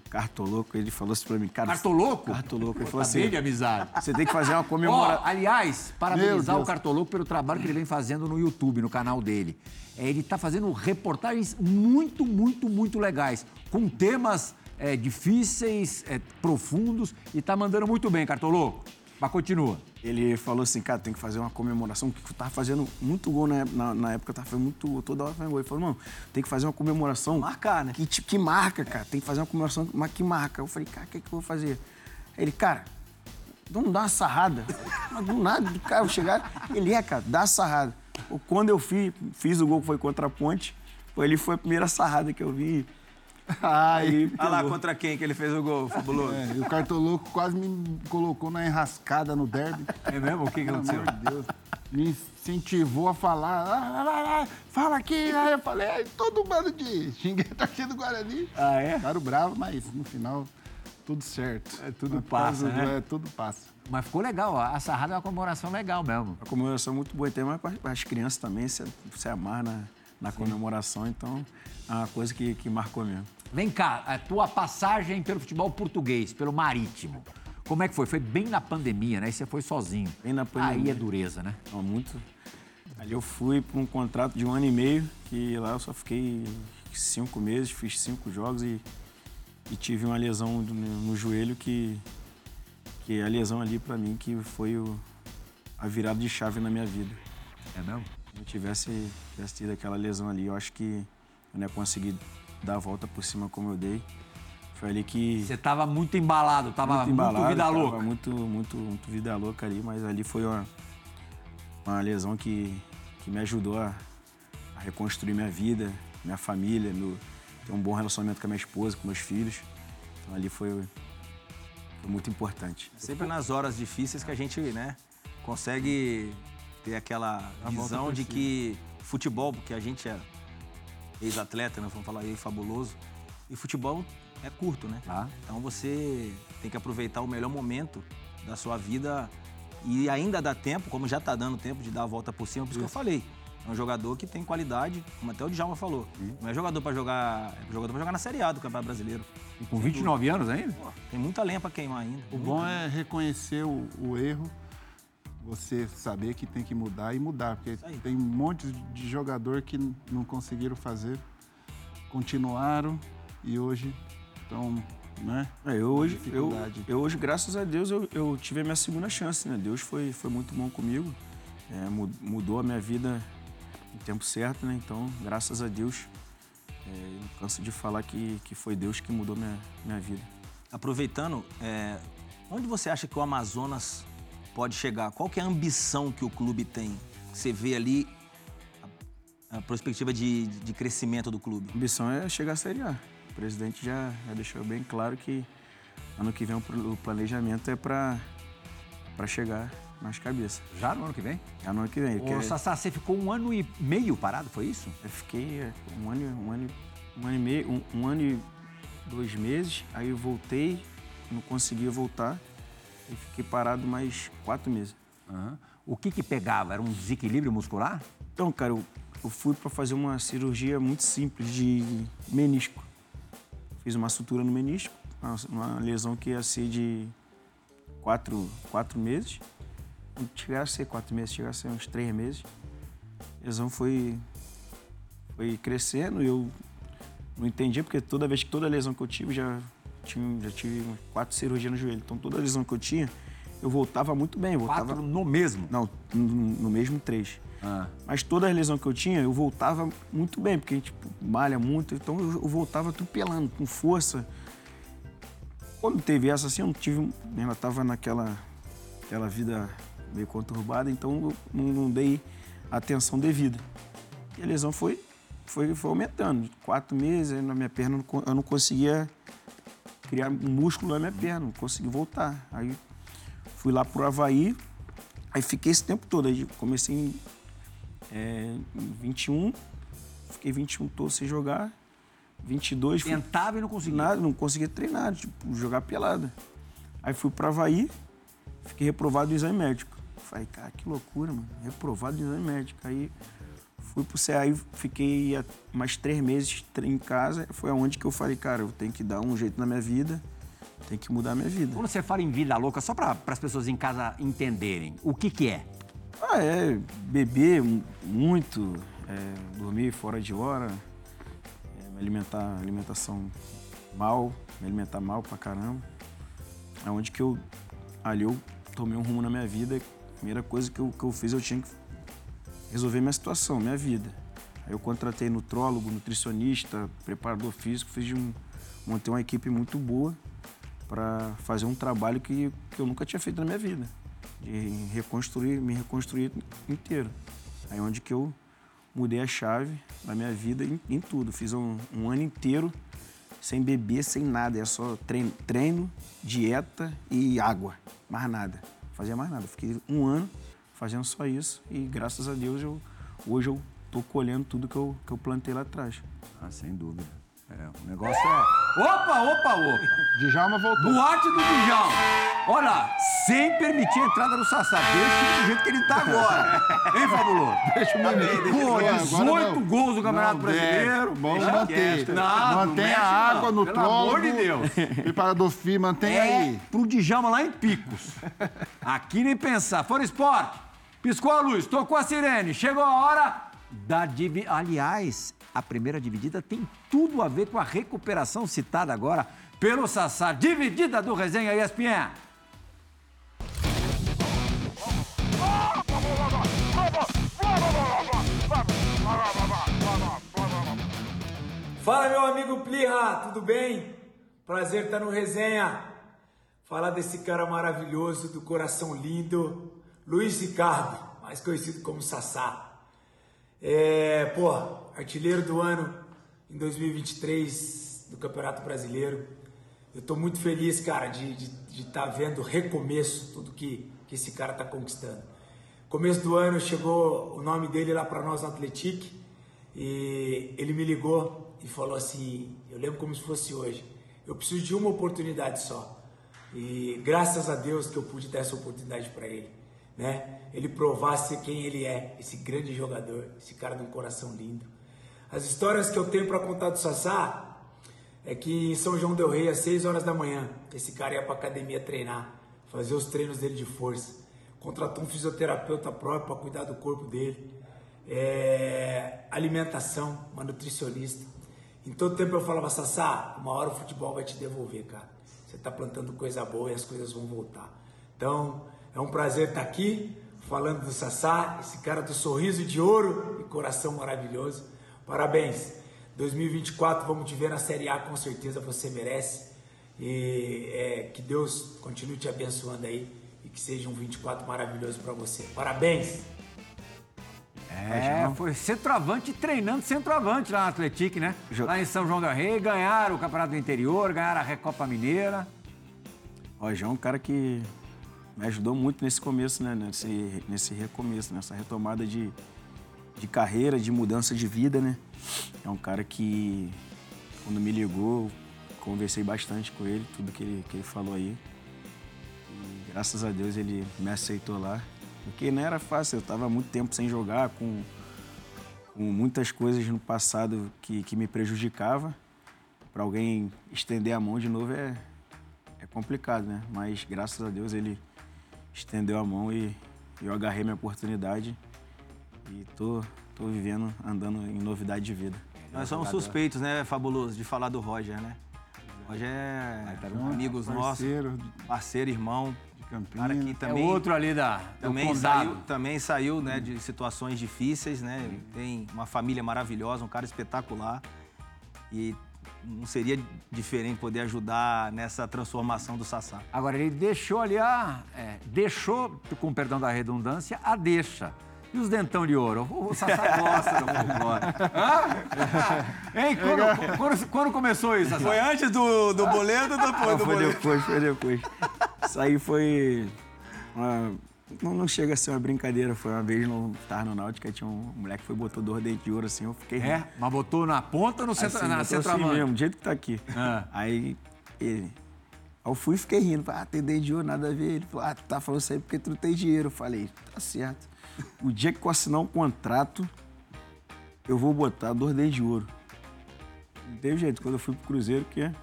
Cartoloco, ele falou assim pra mim, cara... Cartoloco? Cartoloco, ele Tá falou bem assim, de amizade. você tem que fazer uma comemoração... aliás, parabenizar o. Cartoloco pelo trabalho que ele vem fazendo no YouTube, no canal dele. É, ele está fazendo reportagens muito, muito, muito legais, com temas é, difíceis, é, profundos, e tá mandando muito bem, Cartoloco. Mas continua. Ele falou assim, cara, tem que fazer uma comemoração, que eu tava fazendo muito gol na, na, na época, eu tava fazendo muito gol, toda hora fazendo gol. Ele falou, mano, tem que fazer uma comemoração. Marcar, né? Que, tipo, que marca, cara. Tem que fazer uma comemoração mas que marca. Eu falei, cara, o que, que eu vou fazer? Ele, cara, vamos dar uma sarrada. Mas do nada, do cara chegar. Ele é, cara, dá sarrada. Quando eu fiz, fiz o gol que foi contra a ponte, ele foi a primeira sarrada que eu vi. Aí, Olha lá contra quem que ele fez o gol, fabuloso. É, e o Cartoloco quase me colocou na enrascada no derby. É mesmo? O que, que aconteceu? de Deus. Me incentivou a falar. "Ah, vai, vai, fala aqui. Aí eu falei, "Ai, todo bando de xinguei a torcida do Guarani. Ah, é? Ficaram bravo, mas no final, tudo certo. É, tudo Mas passa, né? É, tudo passa. Mas ficou legal, ó. a sarrada é uma comemoração legal mesmo. A comemoração é muito boa, tem mais para as crianças também, se, se amar na, na comemoração, então é uma coisa que, que marcou mesmo. Vem cá, a tua passagem pelo futebol português, pelo marítimo. Como é que foi? Foi bem na pandemia, né? E você foi sozinho. Bem na pandemia. Aí é dureza, né? Não, muito. Ali eu fui para um contrato de um ano e meio, que lá eu só fiquei cinco meses, fiz cinco jogos e, e tive uma lesão no, no joelho que, que a lesão ali para mim que foi o, a virada de chave na minha vida. É mesmo? Se eu tivesse, tivesse tido aquela lesão ali, eu acho que eu não ia conseguir dar a volta por cima como eu dei. Foi ali que Você tava muito embalado, tava muito, embalado, vida tava louca. Muito, muito, muito vida louca ali, mas ali foi uma, uma lesão que, que me ajudou a, a reconstruir minha vida, minha família, meu, ter um bom relacionamento com a minha esposa, com meus filhos. Então ali foi, foi muito importante. Sempre nas horas difíceis que a gente, né, consegue ter aquela visão de que futebol, porque a gente é ex-atleta, né, vamos falar aí, fabuloso, e futebol é curto, né? Tá. Então você tem que aproveitar o melhor momento da sua vida e ainda dá tempo, como já tá dando tempo de dar a volta por cima, por isso que eu falei. É um jogador que tem qualidade, como até o Djalma falou. Não é jogador para jogar, é jogador para jogar na Série A do Campeonato Brasileiro. E com 29 anos ainda? Pô, tem muita lenha para queimar ainda. O bom é reconhecer o, o erro, você saber que tem que mudar e mudar, porque tem um monte de jogador que não conseguiram fazer, continuaram e hoje estão, né? É, eu hoje, eu, eu hoje, graças a Deus, eu, eu tive a minha segunda chance, né? Deus foi, foi muito bom comigo, é, mu- mudou a minha vida no tempo certo, né? Então, graças a Deus, é, eu canso de falar que, que foi Deus que mudou minha, minha vida. Aproveitando, é, onde você acha que o Amazonas pode chegar? Qual que é a ambição que o clube tem? Você vê ali a, a perspectiva de, de crescimento do clube. A ambição é chegar à Série A. O presidente já, já deixou bem claro que ano que vem o planejamento é para chegar nas cabeças. Já no ano que vem? É no ano que vem. Ô, quer- Sassá, você ficou um ano e meio parado, foi isso? Eu fiquei é, um ano, um ano, um ano e meio, um, um ano e dois meses, aí eu voltei, não conseguia voltar, e fiquei parado mais quatro meses. Aham. O que que pegava? Era um desequilíbrio muscular? Então, cara, eu, eu fui para fazer uma cirurgia muito simples de menisco. Fiz uma sutura no menisco, uma, lesão que ia ser de quatro, quatro meses. Não chegasse a ser quatro meses, chegasse a ser uns três meses. A lesão foi, foi crescendo e eu não entendia, porque toda vez que toda lesão que eu tive, já, tinha, já tive quatro cirurgias no joelho. Então toda lesão que eu tinha, eu voltava muito bem. Voltava, Quatro no mesmo. Não, no, no mesmo três. Ah. Mas toda a lesão que eu tinha, eu voltava muito bem, porque a gente tipo, malha muito, então eu, eu voltava atropelando, com força. Quando teve essa assim, eu não tive. Ainda estava naquela aquela vida meio conturbada, então eu não, não dei a atenção devida. E a lesão foi, foi, foi aumentando. Quatro meses, na minha perna eu não conseguia criar um músculo na minha perna, não consegui voltar. Aí fui lá pro Havaí, aí fiquei esse tempo todo. Aí comecei em é, em 21, fiquei 21 todo sem jogar. 22, fui Tentava e não conseguia. nada, não conseguia treinar, tipo, jogar pelada. Aí fui pra Havaí, fiquei reprovado no exame médico. Falei, cara, que loucura, mano. Reprovado no exame médico. Aí fui pro CA e fiquei mais três meses em casa. Foi aonde que eu falei, cara, eu tenho que dar um jeito na minha vida, tenho que mudar a minha vida. Quando você fala em vida louca, só para as pessoas em casa entenderem, o que que é? Ah, é, beber mu- muito, é, dormir fora de hora, é, me alimentar, alimentação mal, me alimentar mal pra caramba. É onde que eu, ali eu tomei um rumo na minha vida. A primeira coisa que eu, que eu fiz, eu tinha que resolver minha situação, minha vida. Aí eu contratei nutrólogo, nutricionista, preparador físico, fiz um, montei uma equipe muito boa para fazer um trabalho que, que eu nunca tinha feito na minha vida, de reconstruir, me reconstruir inteiro. Aí onde que eu mudei a chave da minha vida em, em tudo. Fiz um, um ano inteiro sem beber, sem nada, é só treino, treino, dieta e água, mais nada. Fazia mais nada. Fiquei um ano fazendo só isso e graças a Deus eu, hoje eu tô colhendo tudo que eu, que eu plantei lá atrás. Ah, sem dúvida. É, o negócio é. Opa, opa, opa! Djalma voltou. Boate do Dijão. Olha, sem permitir a entrada do Sassá. Deixa do jeito que ele tá agora. Hein, Fabuloso? Deixa o menino. Pô, Agora 18 não. gols do Campeonato Não, Brasileiro. é, Bom Deixa manter. Não, não Mantenha mexe, a água não. no Pelo tronco. amor de Deus. Preparador FI, mantenha É aí. pro Djalma lá em Picos. Aqui nem pensar. Fora esporte. Piscou a luz, tocou a sirene. Chegou a hora da dividida. Aliás, a primeira dividida tem tudo a ver com a recuperação citada agora pelo Sassá. Dividida do Resenha ESPN. Fala, meu amigo Plirra, tudo bem? Prazer estar no Resenha. Falar desse cara maravilhoso, do coração lindo, Luiz Ricardo, mais conhecido como Sassá. É, pô, artilheiro do ano em 2023 do Campeonato Brasileiro. Eu tô muito feliz, cara, de estar de, de tá vendo recomeço, tudo que, que esse cara tá conquistando. Começo do ano chegou o nome dele lá para nós no Atletique e ele me ligou e falou assim, eu lembro como se fosse hoje, eu preciso de uma oportunidade só. E graças a Deus que eu pude dar essa oportunidade para ele. Né? Ele provasse quem ele é, esse grande jogador, esse cara de um coração lindo. As histórias que eu tenho para contar do Sassá é que em São João del Rei, às 6 horas da manhã, esse cara ia para academia treinar, fazer os treinos dele de força. Contratou um fisioterapeuta próprio para cuidar do corpo dele. É, alimentação, uma nutricionista. Em todo tempo eu falava, Sassá, uma hora o futebol vai te devolver, cara. Você está plantando coisa boa e as coisas vão voltar. Então, é um prazer estar aqui falando do Sassá, esse cara do sorriso de ouro e coração maravilhoso. Parabéns. 2024 vamos te ver na Série A, com certeza você merece. E é, que Deus continue te abençoando aí e que seja um 24 maravilhoso para você. Parabéns! É, foi centroavante treinando centroavante lá no Atlético, né? Lá em São João da Rei, ganharam o Campeonato do Interior, ganharam a Recopa Mineira. Ó, já é um cara que me ajudou muito nesse começo, né? Nesse, nesse recomeço, nessa retomada de, de carreira, de mudança de vida, né? É um cara que, quando me ligou, conversei bastante com ele, tudo que ele, que ele falou aí. E, graças a Deus ele me aceitou lá. Porque não era fácil, eu estava muito tempo sem jogar, com, com muitas coisas no passado que, que me prejudicavam. Para alguém estender a mão de novo é, é complicado, né? Mas graças a Deus ele estendeu a mão e eu agarrei minha oportunidade e tô, tô vivendo, andando em novidade de vida. Nós somos suspeitos, né, Fabuloso, de falar do Roger, né? O Roger é amigos nossos, Parceiro parceiro, irmão, de Campinas. cara que É também outro ali da, também saiu, também saiu né, de situações difíceis, né? Ele tem uma família maravilhosa, um cara espetacular. E não seria diferente poder ajudar nessa transformação do Sassá. Agora, ele deixou ali a. é, deixou, com perdão da redundância, a deixa. E os dentão de ouro? O Sassá gosta do folclore. Hã? Hein? Quando, quando- quando começou isso, Sassá? Foi antes do, do boleto ou depois Ah, do foi boleto? depois, foi depois. Isso aí foi. uma- não, não chega a ser uma brincadeira. Foi uma vez no tava no Náutica, tinha um moleque que foi botou dois dentes de ouro assim, eu fiquei rindo. É, mas botou na ponta ou no centro, Assim, na assim centroavante? mesmo, do jeito que tá aqui. Ah. Aí ele. Aí eu fui e fiquei rindo. Falei, ah, tem dente de ouro, nada a ver. Ele falou, ah, tu tá falando isso aí porque tu não tem dinheiro. Eu falei, tá certo. O dia que eu assinar um contrato, eu vou botar dois dentes de ouro. Não teve jeito. Quando eu fui pro Cruzeiro, que é.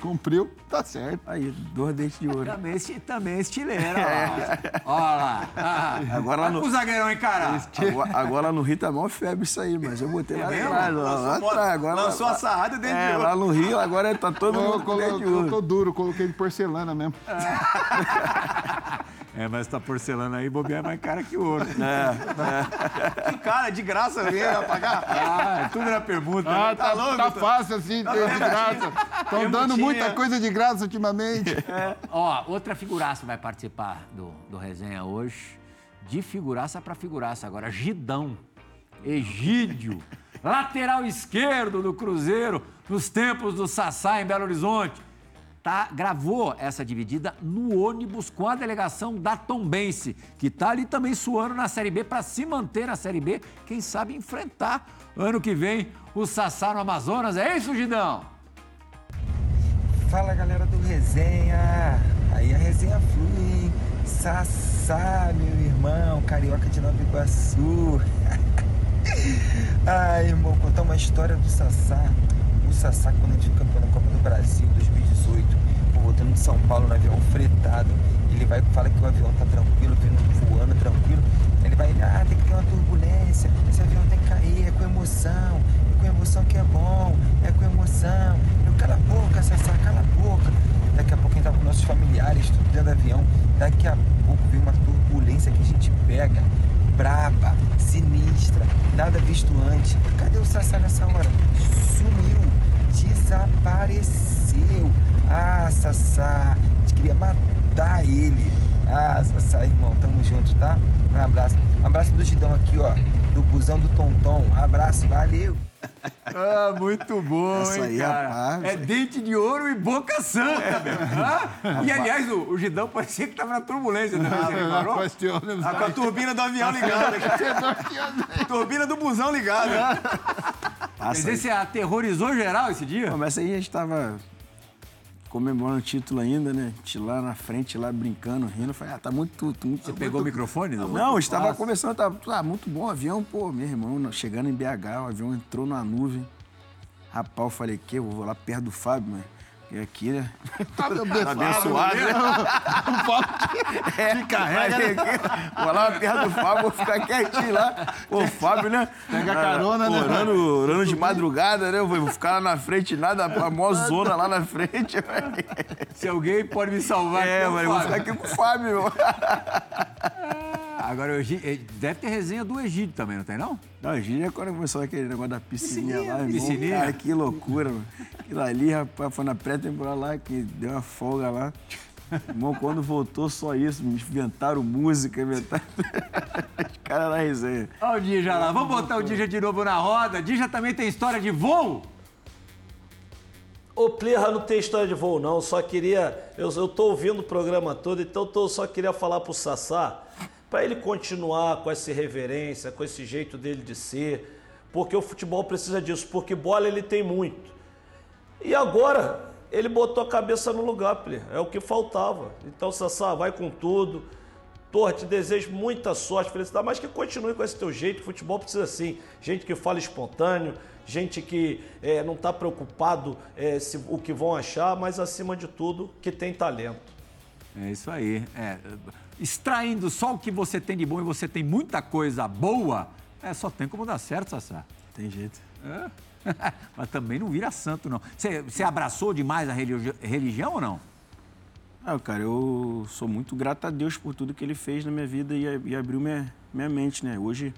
Cumpriu, tá certo. Aí, dois dentes de ouro. Também, esti- também é estileira. ó. Olha lá. Ah, Agora lá no- o zagueirão encarar. Agora, agora lá no Rio tá mó febre isso aí, mas eu botei lá mesmo? atrás. Lá, lá atrás. Agora, Lançou lá, a sarrada e dente de É, ouro. lá no Rio, agora tá todo Eu mundo com dente de ouro. colocou duro, coloquei de porcelana mesmo. É, mas tá porcelana aí, bobear é mais cara que ouro. Que cara, de graça mesmo, pagar. Ah, tudo na pergunta. Ah, né? tá, louco, tá tá- fácil assim, ter de graça. Estão dando muita coisa de graça ultimamente. Ó, outra figuraça vai participar do, do resenha hoje. De figuraça pra figuraça agora. Gidão. Egídio. lateral esquerdo do Cruzeiro, nos tempos do Sassá em Belo Horizonte. Tá, gravou essa dividida no ônibus com a delegação da Tombense, que tá ali também suando na Série B para se manter na Série B, quem sabe enfrentar ano que vem o Sassá no Amazonas. É isso, Gidão? Fala galera do Resenha! Aí a resenha flui, hein? Sassá, meu irmão, carioca de Nova Iguaçu. Ai, irmão, contar uma história do Sassá. O Sassá, quando a gente campeão da Copa do Brasil 2018, pô, voltando de São Paulo no avião fretado, ele vai fala que o avião tá tranquilo, vindo voando tranquilo. Ele vai, ah, tem que ter uma turbulência, esse avião tem que cair, é com emoção, é com emoção que é bom, é com emoção. Eu, cala a boca, Sassá, cala a boca. Daqui a pouco gente tava com nossos familiares, tudo dentro do avião. Daqui a pouco vem uma turbulência que a gente pega, braba, sinistra, nada visto antes. Cadê o Sassá nessa hora? Sumiu, desapareceu. Ah, Sassá, a gente queria matar ele. Ah, Sassá, irmão, tamo junto, tá? Um abraço. Um abraço do Gidão aqui, ó, do busão do Tonton. Um abraço, valeu. Ah, muito bom, Essa hein, aí, cara? rapaz. É dente de ouro e boca santa, meu. Hã? E, aliás, o, o Gidão parecia que tava na turbulência também, você reparou? Tá com a turbina do avião ligada. turbina do busão ligada. Quer dizer, você aterrorizou geral esse dia? Não, mas aí a gente tava comemorando o título ainda, né? A gente lá na frente, lá brincando, rindo. Falei, ah, tá muito... muito Você pegou o microfone? Não, Não, estava conversando, tava ah, muito bom o avião, pô, meu irmão, chegando em BH, o avião entrou numa nuvem. Rapaz, eu falei, que? Eu vou lá perto do Fábio, mano. E aqui, né? Abençoado, abençoado, né? É, carrega, né? Vou lá perto do Fábio, vou ficar quietinho lá. O Fábio, né? Pega carona, né? Orando, orando de madrugada, né? Eu vou ficar lá na frente, nada, a maior zona lá na frente. Se alguém pode me salvar É, aqui, mano, eu vou ficar aqui com o Fábio, meu. Agora, o Egídio, eh, deve ter resenha do Egídio também, não tem não? Não, a gente é quando começou aquele negócio da piscininha, Piscininha, lá, irmão. piscininha. Cara, que loucura, mano. Aquilo ali, rapaz, foi na pré-temporada lá que deu uma folga lá. Irmão, quando voltou, só isso. Me inventaram música, inventaram. Os caras na resenha. Olha o Dija lá. Vamos botar o Dija de novo na roda. Dija também tem história de voo? O Plirra não tem história de voo, não. Só queria. Eu, eu tô ouvindo o programa todo, então eu tô- só queria falar pro Sassá para ele continuar com essa reverência, com esse jeito dele de ser, porque o futebol precisa disso, porque bola ele tem muito. E agora ele botou a cabeça no lugar, Plirra. É o que faltava. Então, Sassá, vai com tudo. Torre, te desejo muita sorte, felicidade, mas que continue com esse teu jeito. Futebol precisa assim. Gente que fala espontâneo, gente que eh, não está preocupado eh, se, o que vão achar, mas acima de tudo, que tem talento. É isso aí. É, extraindo só o que você tem de bom e você tem muita coisa boa, é, só tem como dar certo, Sassá. Tem jeito. É. Mas também não vira santo, não. Você, abraçou demais a religi- religião ou não? Ah, cara, eu sou muito grato a Deus por tudo que Ele fez na minha vida e, e abriu minha, minha mente, né? Hoje,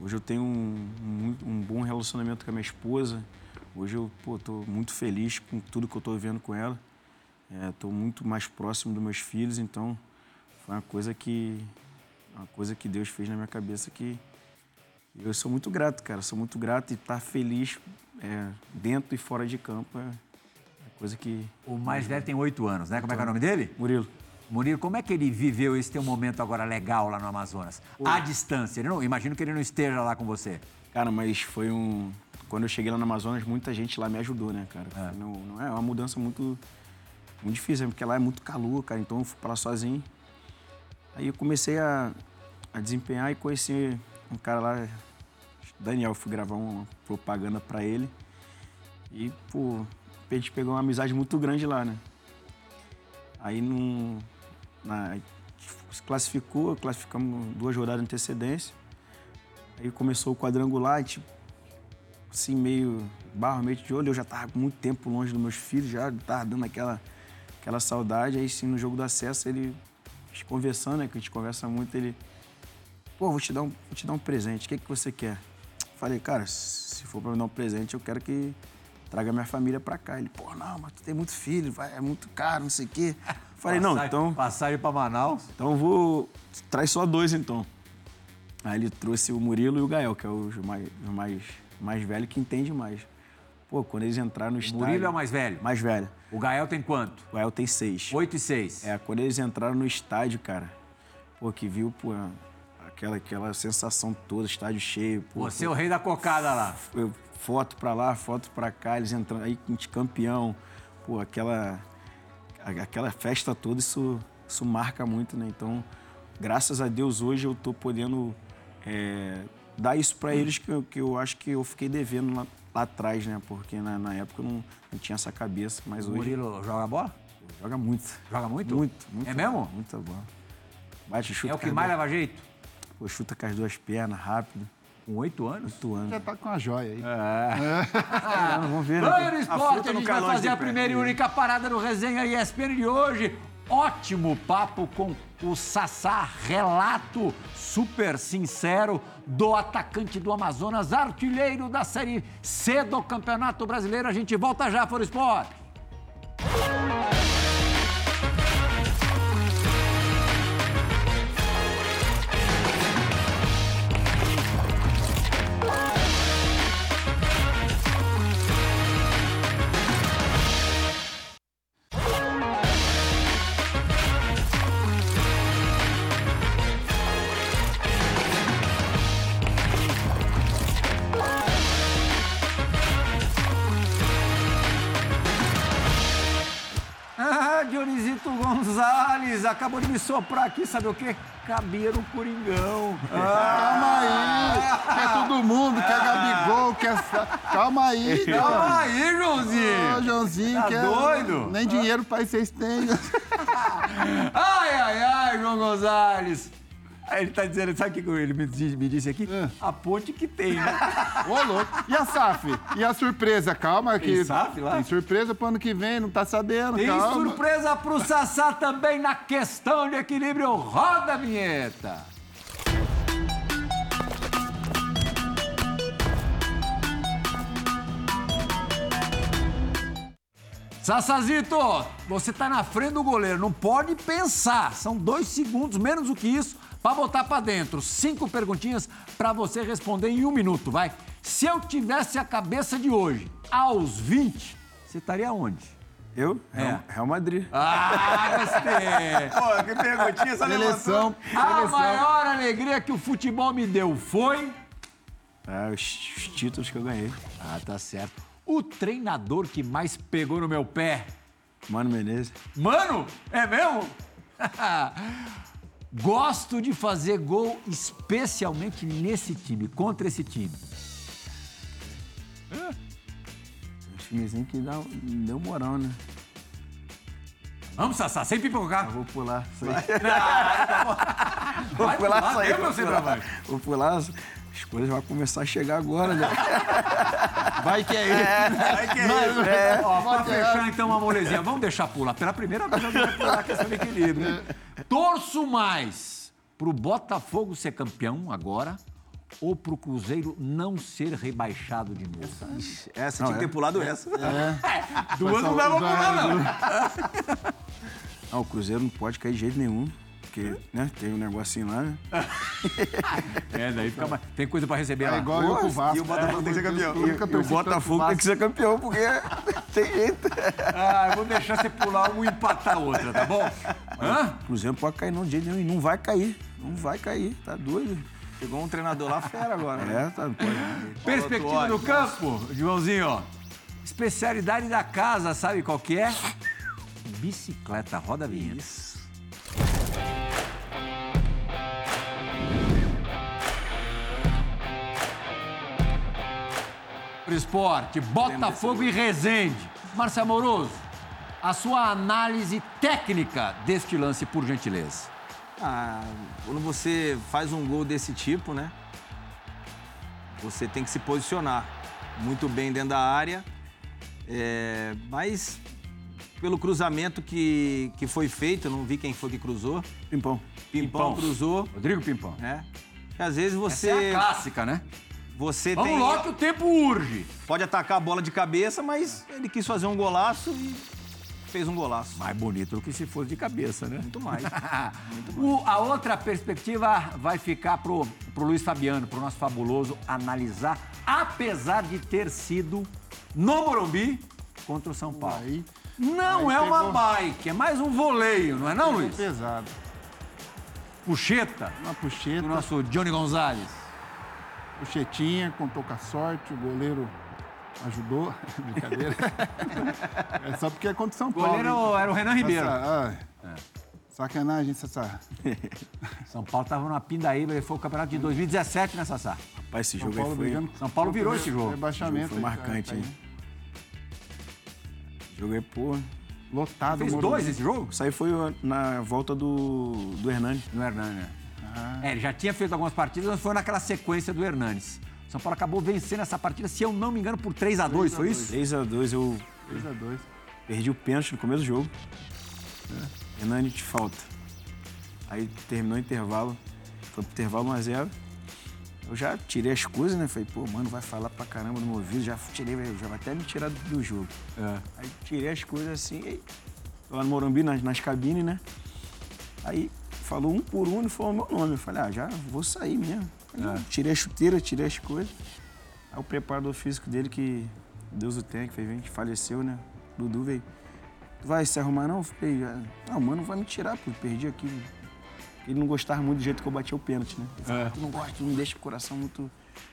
hoje eu tenho um, um, um bom relacionamento com a minha esposa. Hoje eu pô, tô muito feliz com tudo que eu tô vivendo com ela. Estou muito mais próximo dos meus filhos, então foi uma coisa que uma coisa que Deus fez na minha cabeça que eu sou muito grato, cara. Sou muito grato e estar feliz é, dentro e fora de campo é, é coisa que O mais velho tem oito anos, né? Como é que é o nome dele? Murilo. Murilo, como é que ele viveu esse teu momento agora legal lá no Amazonas? À distância. Ele não, imagino que ele não esteja lá com você. Cara, mas foi um. Quando eu cheguei lá no Amazonas, muita gente lá me ajudou, né, cara? É. Não, não é uma mudança muito, muito difícil, né? porque lá é muito calor, cara. Então eu fui pra lá sozinho. Aí eu comecei a, a desempenhar e conheci um cara lá, Daniel. Fui gravar uma propaganda pra ele. E, pô, a gente pegou uma amizade muito grande lá, né? Aí não. Na, se classificou, classificamos duas rodadas de antecedência. Aí começou o quadrangular, gente, assim, meio barramente de olho. Eu já tava muito tempo longe dos meus filhos, já tava dando aquela, aquela saudade. Aí, sim, no jogo do acesso, ele, gente conversando, né, que a gente conversa muito, ele... Pô, vou te dar um, vou te dar um presente, o que, que você quer? Falei, cara, se for pra me dar um presente, eu quero que traga minha família pra cá. Ele, pô, não, mas tu tem muito filho, vai, é muito caro, não sei o quê. Falei, não, Passagem- então... Passagem pra Manaus. Então eu vou. Traz só dois então. Aí ele trouxe o Murilo e o Gael, que é o mais, mais, mais velho que entende mais. Pô, quando eles entraram no O estádio. Murilo é o mais velho. Mais velho. O Gael tem quanto? O Gael tem seis. Oito e seis. É, quando eles entraram no estádio, cara, pô, que viu, pô, aquela, aquela sensação toda, estádio cheio, pô. Você é o rei da cocada lá. eu- foto pra lá, foto pra cá, eles entrando aí campeão, pô, aquela aquela festa toda, isso, isso marca muito, né? Então, graças a Deus hoje eu tô podendo é, dar isso pra eles que eu, que eu acho que eu fiquei devendo lá, lá atrás, né? Porque na, na época eu não, não tinha essa cabeça, mas O hoje Murilo joga bola? joga muito. Joga muito? Muito, muito. É mesmo? Muita bola. Bate, chuta. É o que mais duas- leva jeito? Pô, chuta com as duas pernas, rápido. Com oito anos? Oito anos. Já tá com a joia aí. Ah, vamos ver, né? Banho no A esporte, a no gente vai fazer a primeira e única parada no Resenha ESPN de hoje. Ótimo papo com o Sassá, relato super sincero do atacante do Amazonas, artilheiro da Série C do Campeonato Brasileiro. A gente volta já, Foro Esporte. De soprar aqui, sabe o quê? Cabia no Coringão. Calma aí. Quer todo mundo, quer Gabigol, quer... Sa- Calma aí, Calma calma. aí, Joãozinho. Joãozinho, Tá quer... doido? Nem dinheiro para vocês têm. Ai, ai, ai, João Gonzalez. Aí ele tá dizendo, sabe o que ele me disse, me disse aqui? É. A ponte que tem, né? Ô, louco. E a SAF? E a surpresa? Calma que... Tem SAF lá? Tem surpresa pro ano que vem, não tá sabendo, Tem calma. surpresa pro Sassá também na questão de equilíbrio. Roda a vinheta. Sassazito, você tá na frente do goleiro, não pode pensar. São dois segundos, menos do que isso, pra botar pra dentro. Cinco perguntinhas pra você responder em um minuto, vai. Se eu tivesse a cabeça de hoje, aos 20, você estaria onde? Eu? É. Real, Real Madrid. Ah, gostei! Pô, que perguntinha essa Seleção. A maior alegria que o futebol me deu foi. Ah, os, os títulos que eu ganhei. Ah, tá certo. O treinador que mais pegou no meu pé. Mano Menezes. Mano, é mesmo? Gosto de fazer gol, especialmente nesse time, contra esse time. Um timezinho que dá, deu moral, né? Vamos, Sassá, sem pipocar. Eu vou pular. Isso aí. Vai pular pular isso aí, mesmo, vou pular. Vou pular. As coisas vão começar a chegar agora, né? Vai que é ele. Vai que é isso. Ó, pra fechar então uma molezinha, vamos deixar pular. Pela primeira vez eu vou pular a questão de equilíbrio. Torço mais pro Botafogo ser campeão agora ou pro Cruzeiro não ser rebaixado de novo? Essa, tinha que ter pulado essa. Duas não dá pra pular, não. Não, o Cruzeiro não pode cair de jeito nenhum. Porque, né, tem um negocinho lá, né? É, daí fica mais... Tem coisa pra receber É lá. igual eu com o Vasco. E o Botafogo tem que ser campeão. Eu nunca E o torci tanto pro Botafogo tem Vasco. que ser campeão, porque tem jeito. Ah, eu vou deixar você pular uma e empatar a outra, tá bom? Hã? O Cruzeiro não pode cair não de jeito nenhum. E não vai cair. Não vai cair. Tá doido. Chegou um treinador lá fera agora, né? É, tá. não Pode. Perspectiva do campo, Joãozinho, ó. Especialidade da casa, sabe qual que é? Bicicleta, roda a vinheta. Esporte, Botafogo e Resende. Marcelo Moroso, a sua análise técnica deste lance, por gentileza. Ah, quando você faz um gol desse tipo, né? Você tem que se posicionar muito bem dentro da área. É, mas pelo cruzamento que, que foi feito, eu não vi quem foi que cruzou. Pimpão. Pimpão, Pimpão. cruzou, Rodrigo Pimpão. né? E às vezes Essa você, é a clássica, né? Você Vamos tem, logo que o tempo urge. pode atacar a bola de cabeça, mas ele quis fazer um golaço e fez um golaço. Mais bonito do que se fosse de cabeça, né? Muito mais. O- a outra perspectiva vai ficar pro, pro Luiz Fabiano, pro nosso fabuloso analisar, apesar de ter sido no Morumbi contra o São Paulo. Aí, Não aí é uma bike, é mais um voleio, não é não, Luiz? pesado. Puxeta Uma puxeta, do nosso Johnny Gonzalez. Puxetinha, contou com a sorte, o goleiro ajudou. Brincadeira. é só porque é contra o São O Paulo. goleiro hein? era o Renan Ribeiro. Essa- ah, Sacanagem, Sassá. São Paulo tava numa pindaíba, ele foi o campeonato de 2017, né, Sassá? Rapaz, esse São jogo aí Paulo foi, brigando. São Paulo virou esse jogo. Rebaixamento. foi aí, marcante, tá aí. hein? esse jogo aí, pô. Lotado. Fez dois esse jogo? Isso aí foi na volta do, do Hernani. No Hernani, né? Ah. É, ele já tinha feito algumas partidas, mas foi naquela sequência do Hernanes. São Paulo acabou vencendo essa partida, se eu não me engano, por 3 a 2 foi isso? 3x2, eu 3 a 2 perdi o pênalti no começo do jogo. Hernani de falta. Aí terminou o intervalo. Foi pro intervalo 1x0. Eu já tirei as coisas, né? Falei, pô, mano, vai falar pra caramba no meu ouvido. Já tirei, já vai até me tirar do, jogo. É. Aí tirei as coisas assim, aí, lá no Morumbi, nas, nas cabines, né? Aí falou um por um e falou meu nome. Eu falei, ah, já vou sair mesmo. É. Tirei a chuteira, tirei as coisas. Aí o preparador físico dele, que Deus o tenha, que gente faleceu, né? Dudu veio. Tu vai se arrumar não? Eu falei, ah, não, mano, vai me tirar, pô, perdi aqui. Ele não gostava muito do jeito que eu bati o pênalti, né? Falou, É. tu não gosta, tu não deixa o coração muito,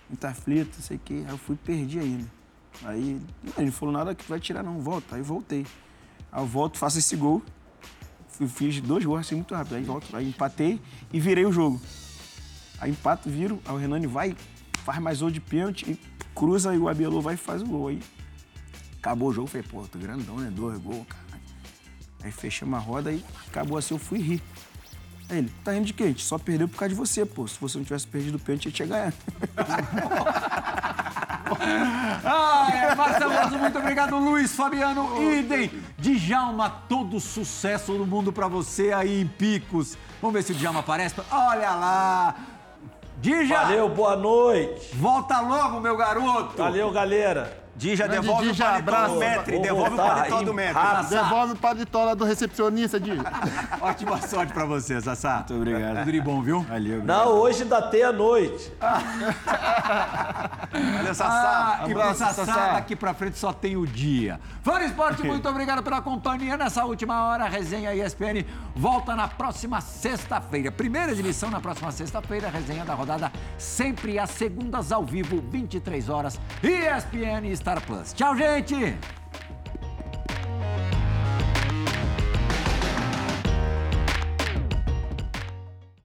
muito aflito, não sei o quê. Aí eu fui e perdi ainda. Aí não, ele não falou nada que vai tirar não, volta. Aí voltei. Aí eu volto, faço esse gol. Fiz dois gols assim muito rápido. Aí volto, aí empatei e virei o jogo. Aí empato, viro, aí o Renani vai, faz mais gol de pênalti, e cruza e o Abelô vai e faz o gol. Aí acabou o jogo, falei, pô, tô grandão, né? Dois gols, cara. Aí fechamos a roda e acabou assim, eu fui rir. Aí ele, tá rindo de quê? A gente só perdeu por causa de você, pô. Se você não tivesse perdido o pênalti, a gente ia ganhar. Ah, Marceloso, muito obrigado. Luiz Fabiano, idem. Djalma, todo sucesso do mundo pra você aí em Picos. Vamos ver se o Djalma aparece. Olha lá. Dija, Valeu, boa noite. volta logo, meu garoto. Valeu, galera. Dija, Grande devolve Dija, o paletó abraço. do Metri, devolve o paletó do Metri. Devolve o paditola do recepcionista, Di. Ótima sorte pra você, Sassá. Muito obrigado. Tudo de bom, viu? Valeu. Não, hoje ainda tem a noite. Valeu, Sassá. Ah, e pro Abraço, Sassá, Sassá. daqui pra frente só tem o dia. Fã Esporte, muito obrigado pela companhia nessa última hora. A resenha ESPN volta na próxima sexta-feira. Primeira exibição na próxima sexta-feira. Resenha da rodada sempre às segundas ao vivo, 23 horas. ESPN e Star Plus. Tchau, gente!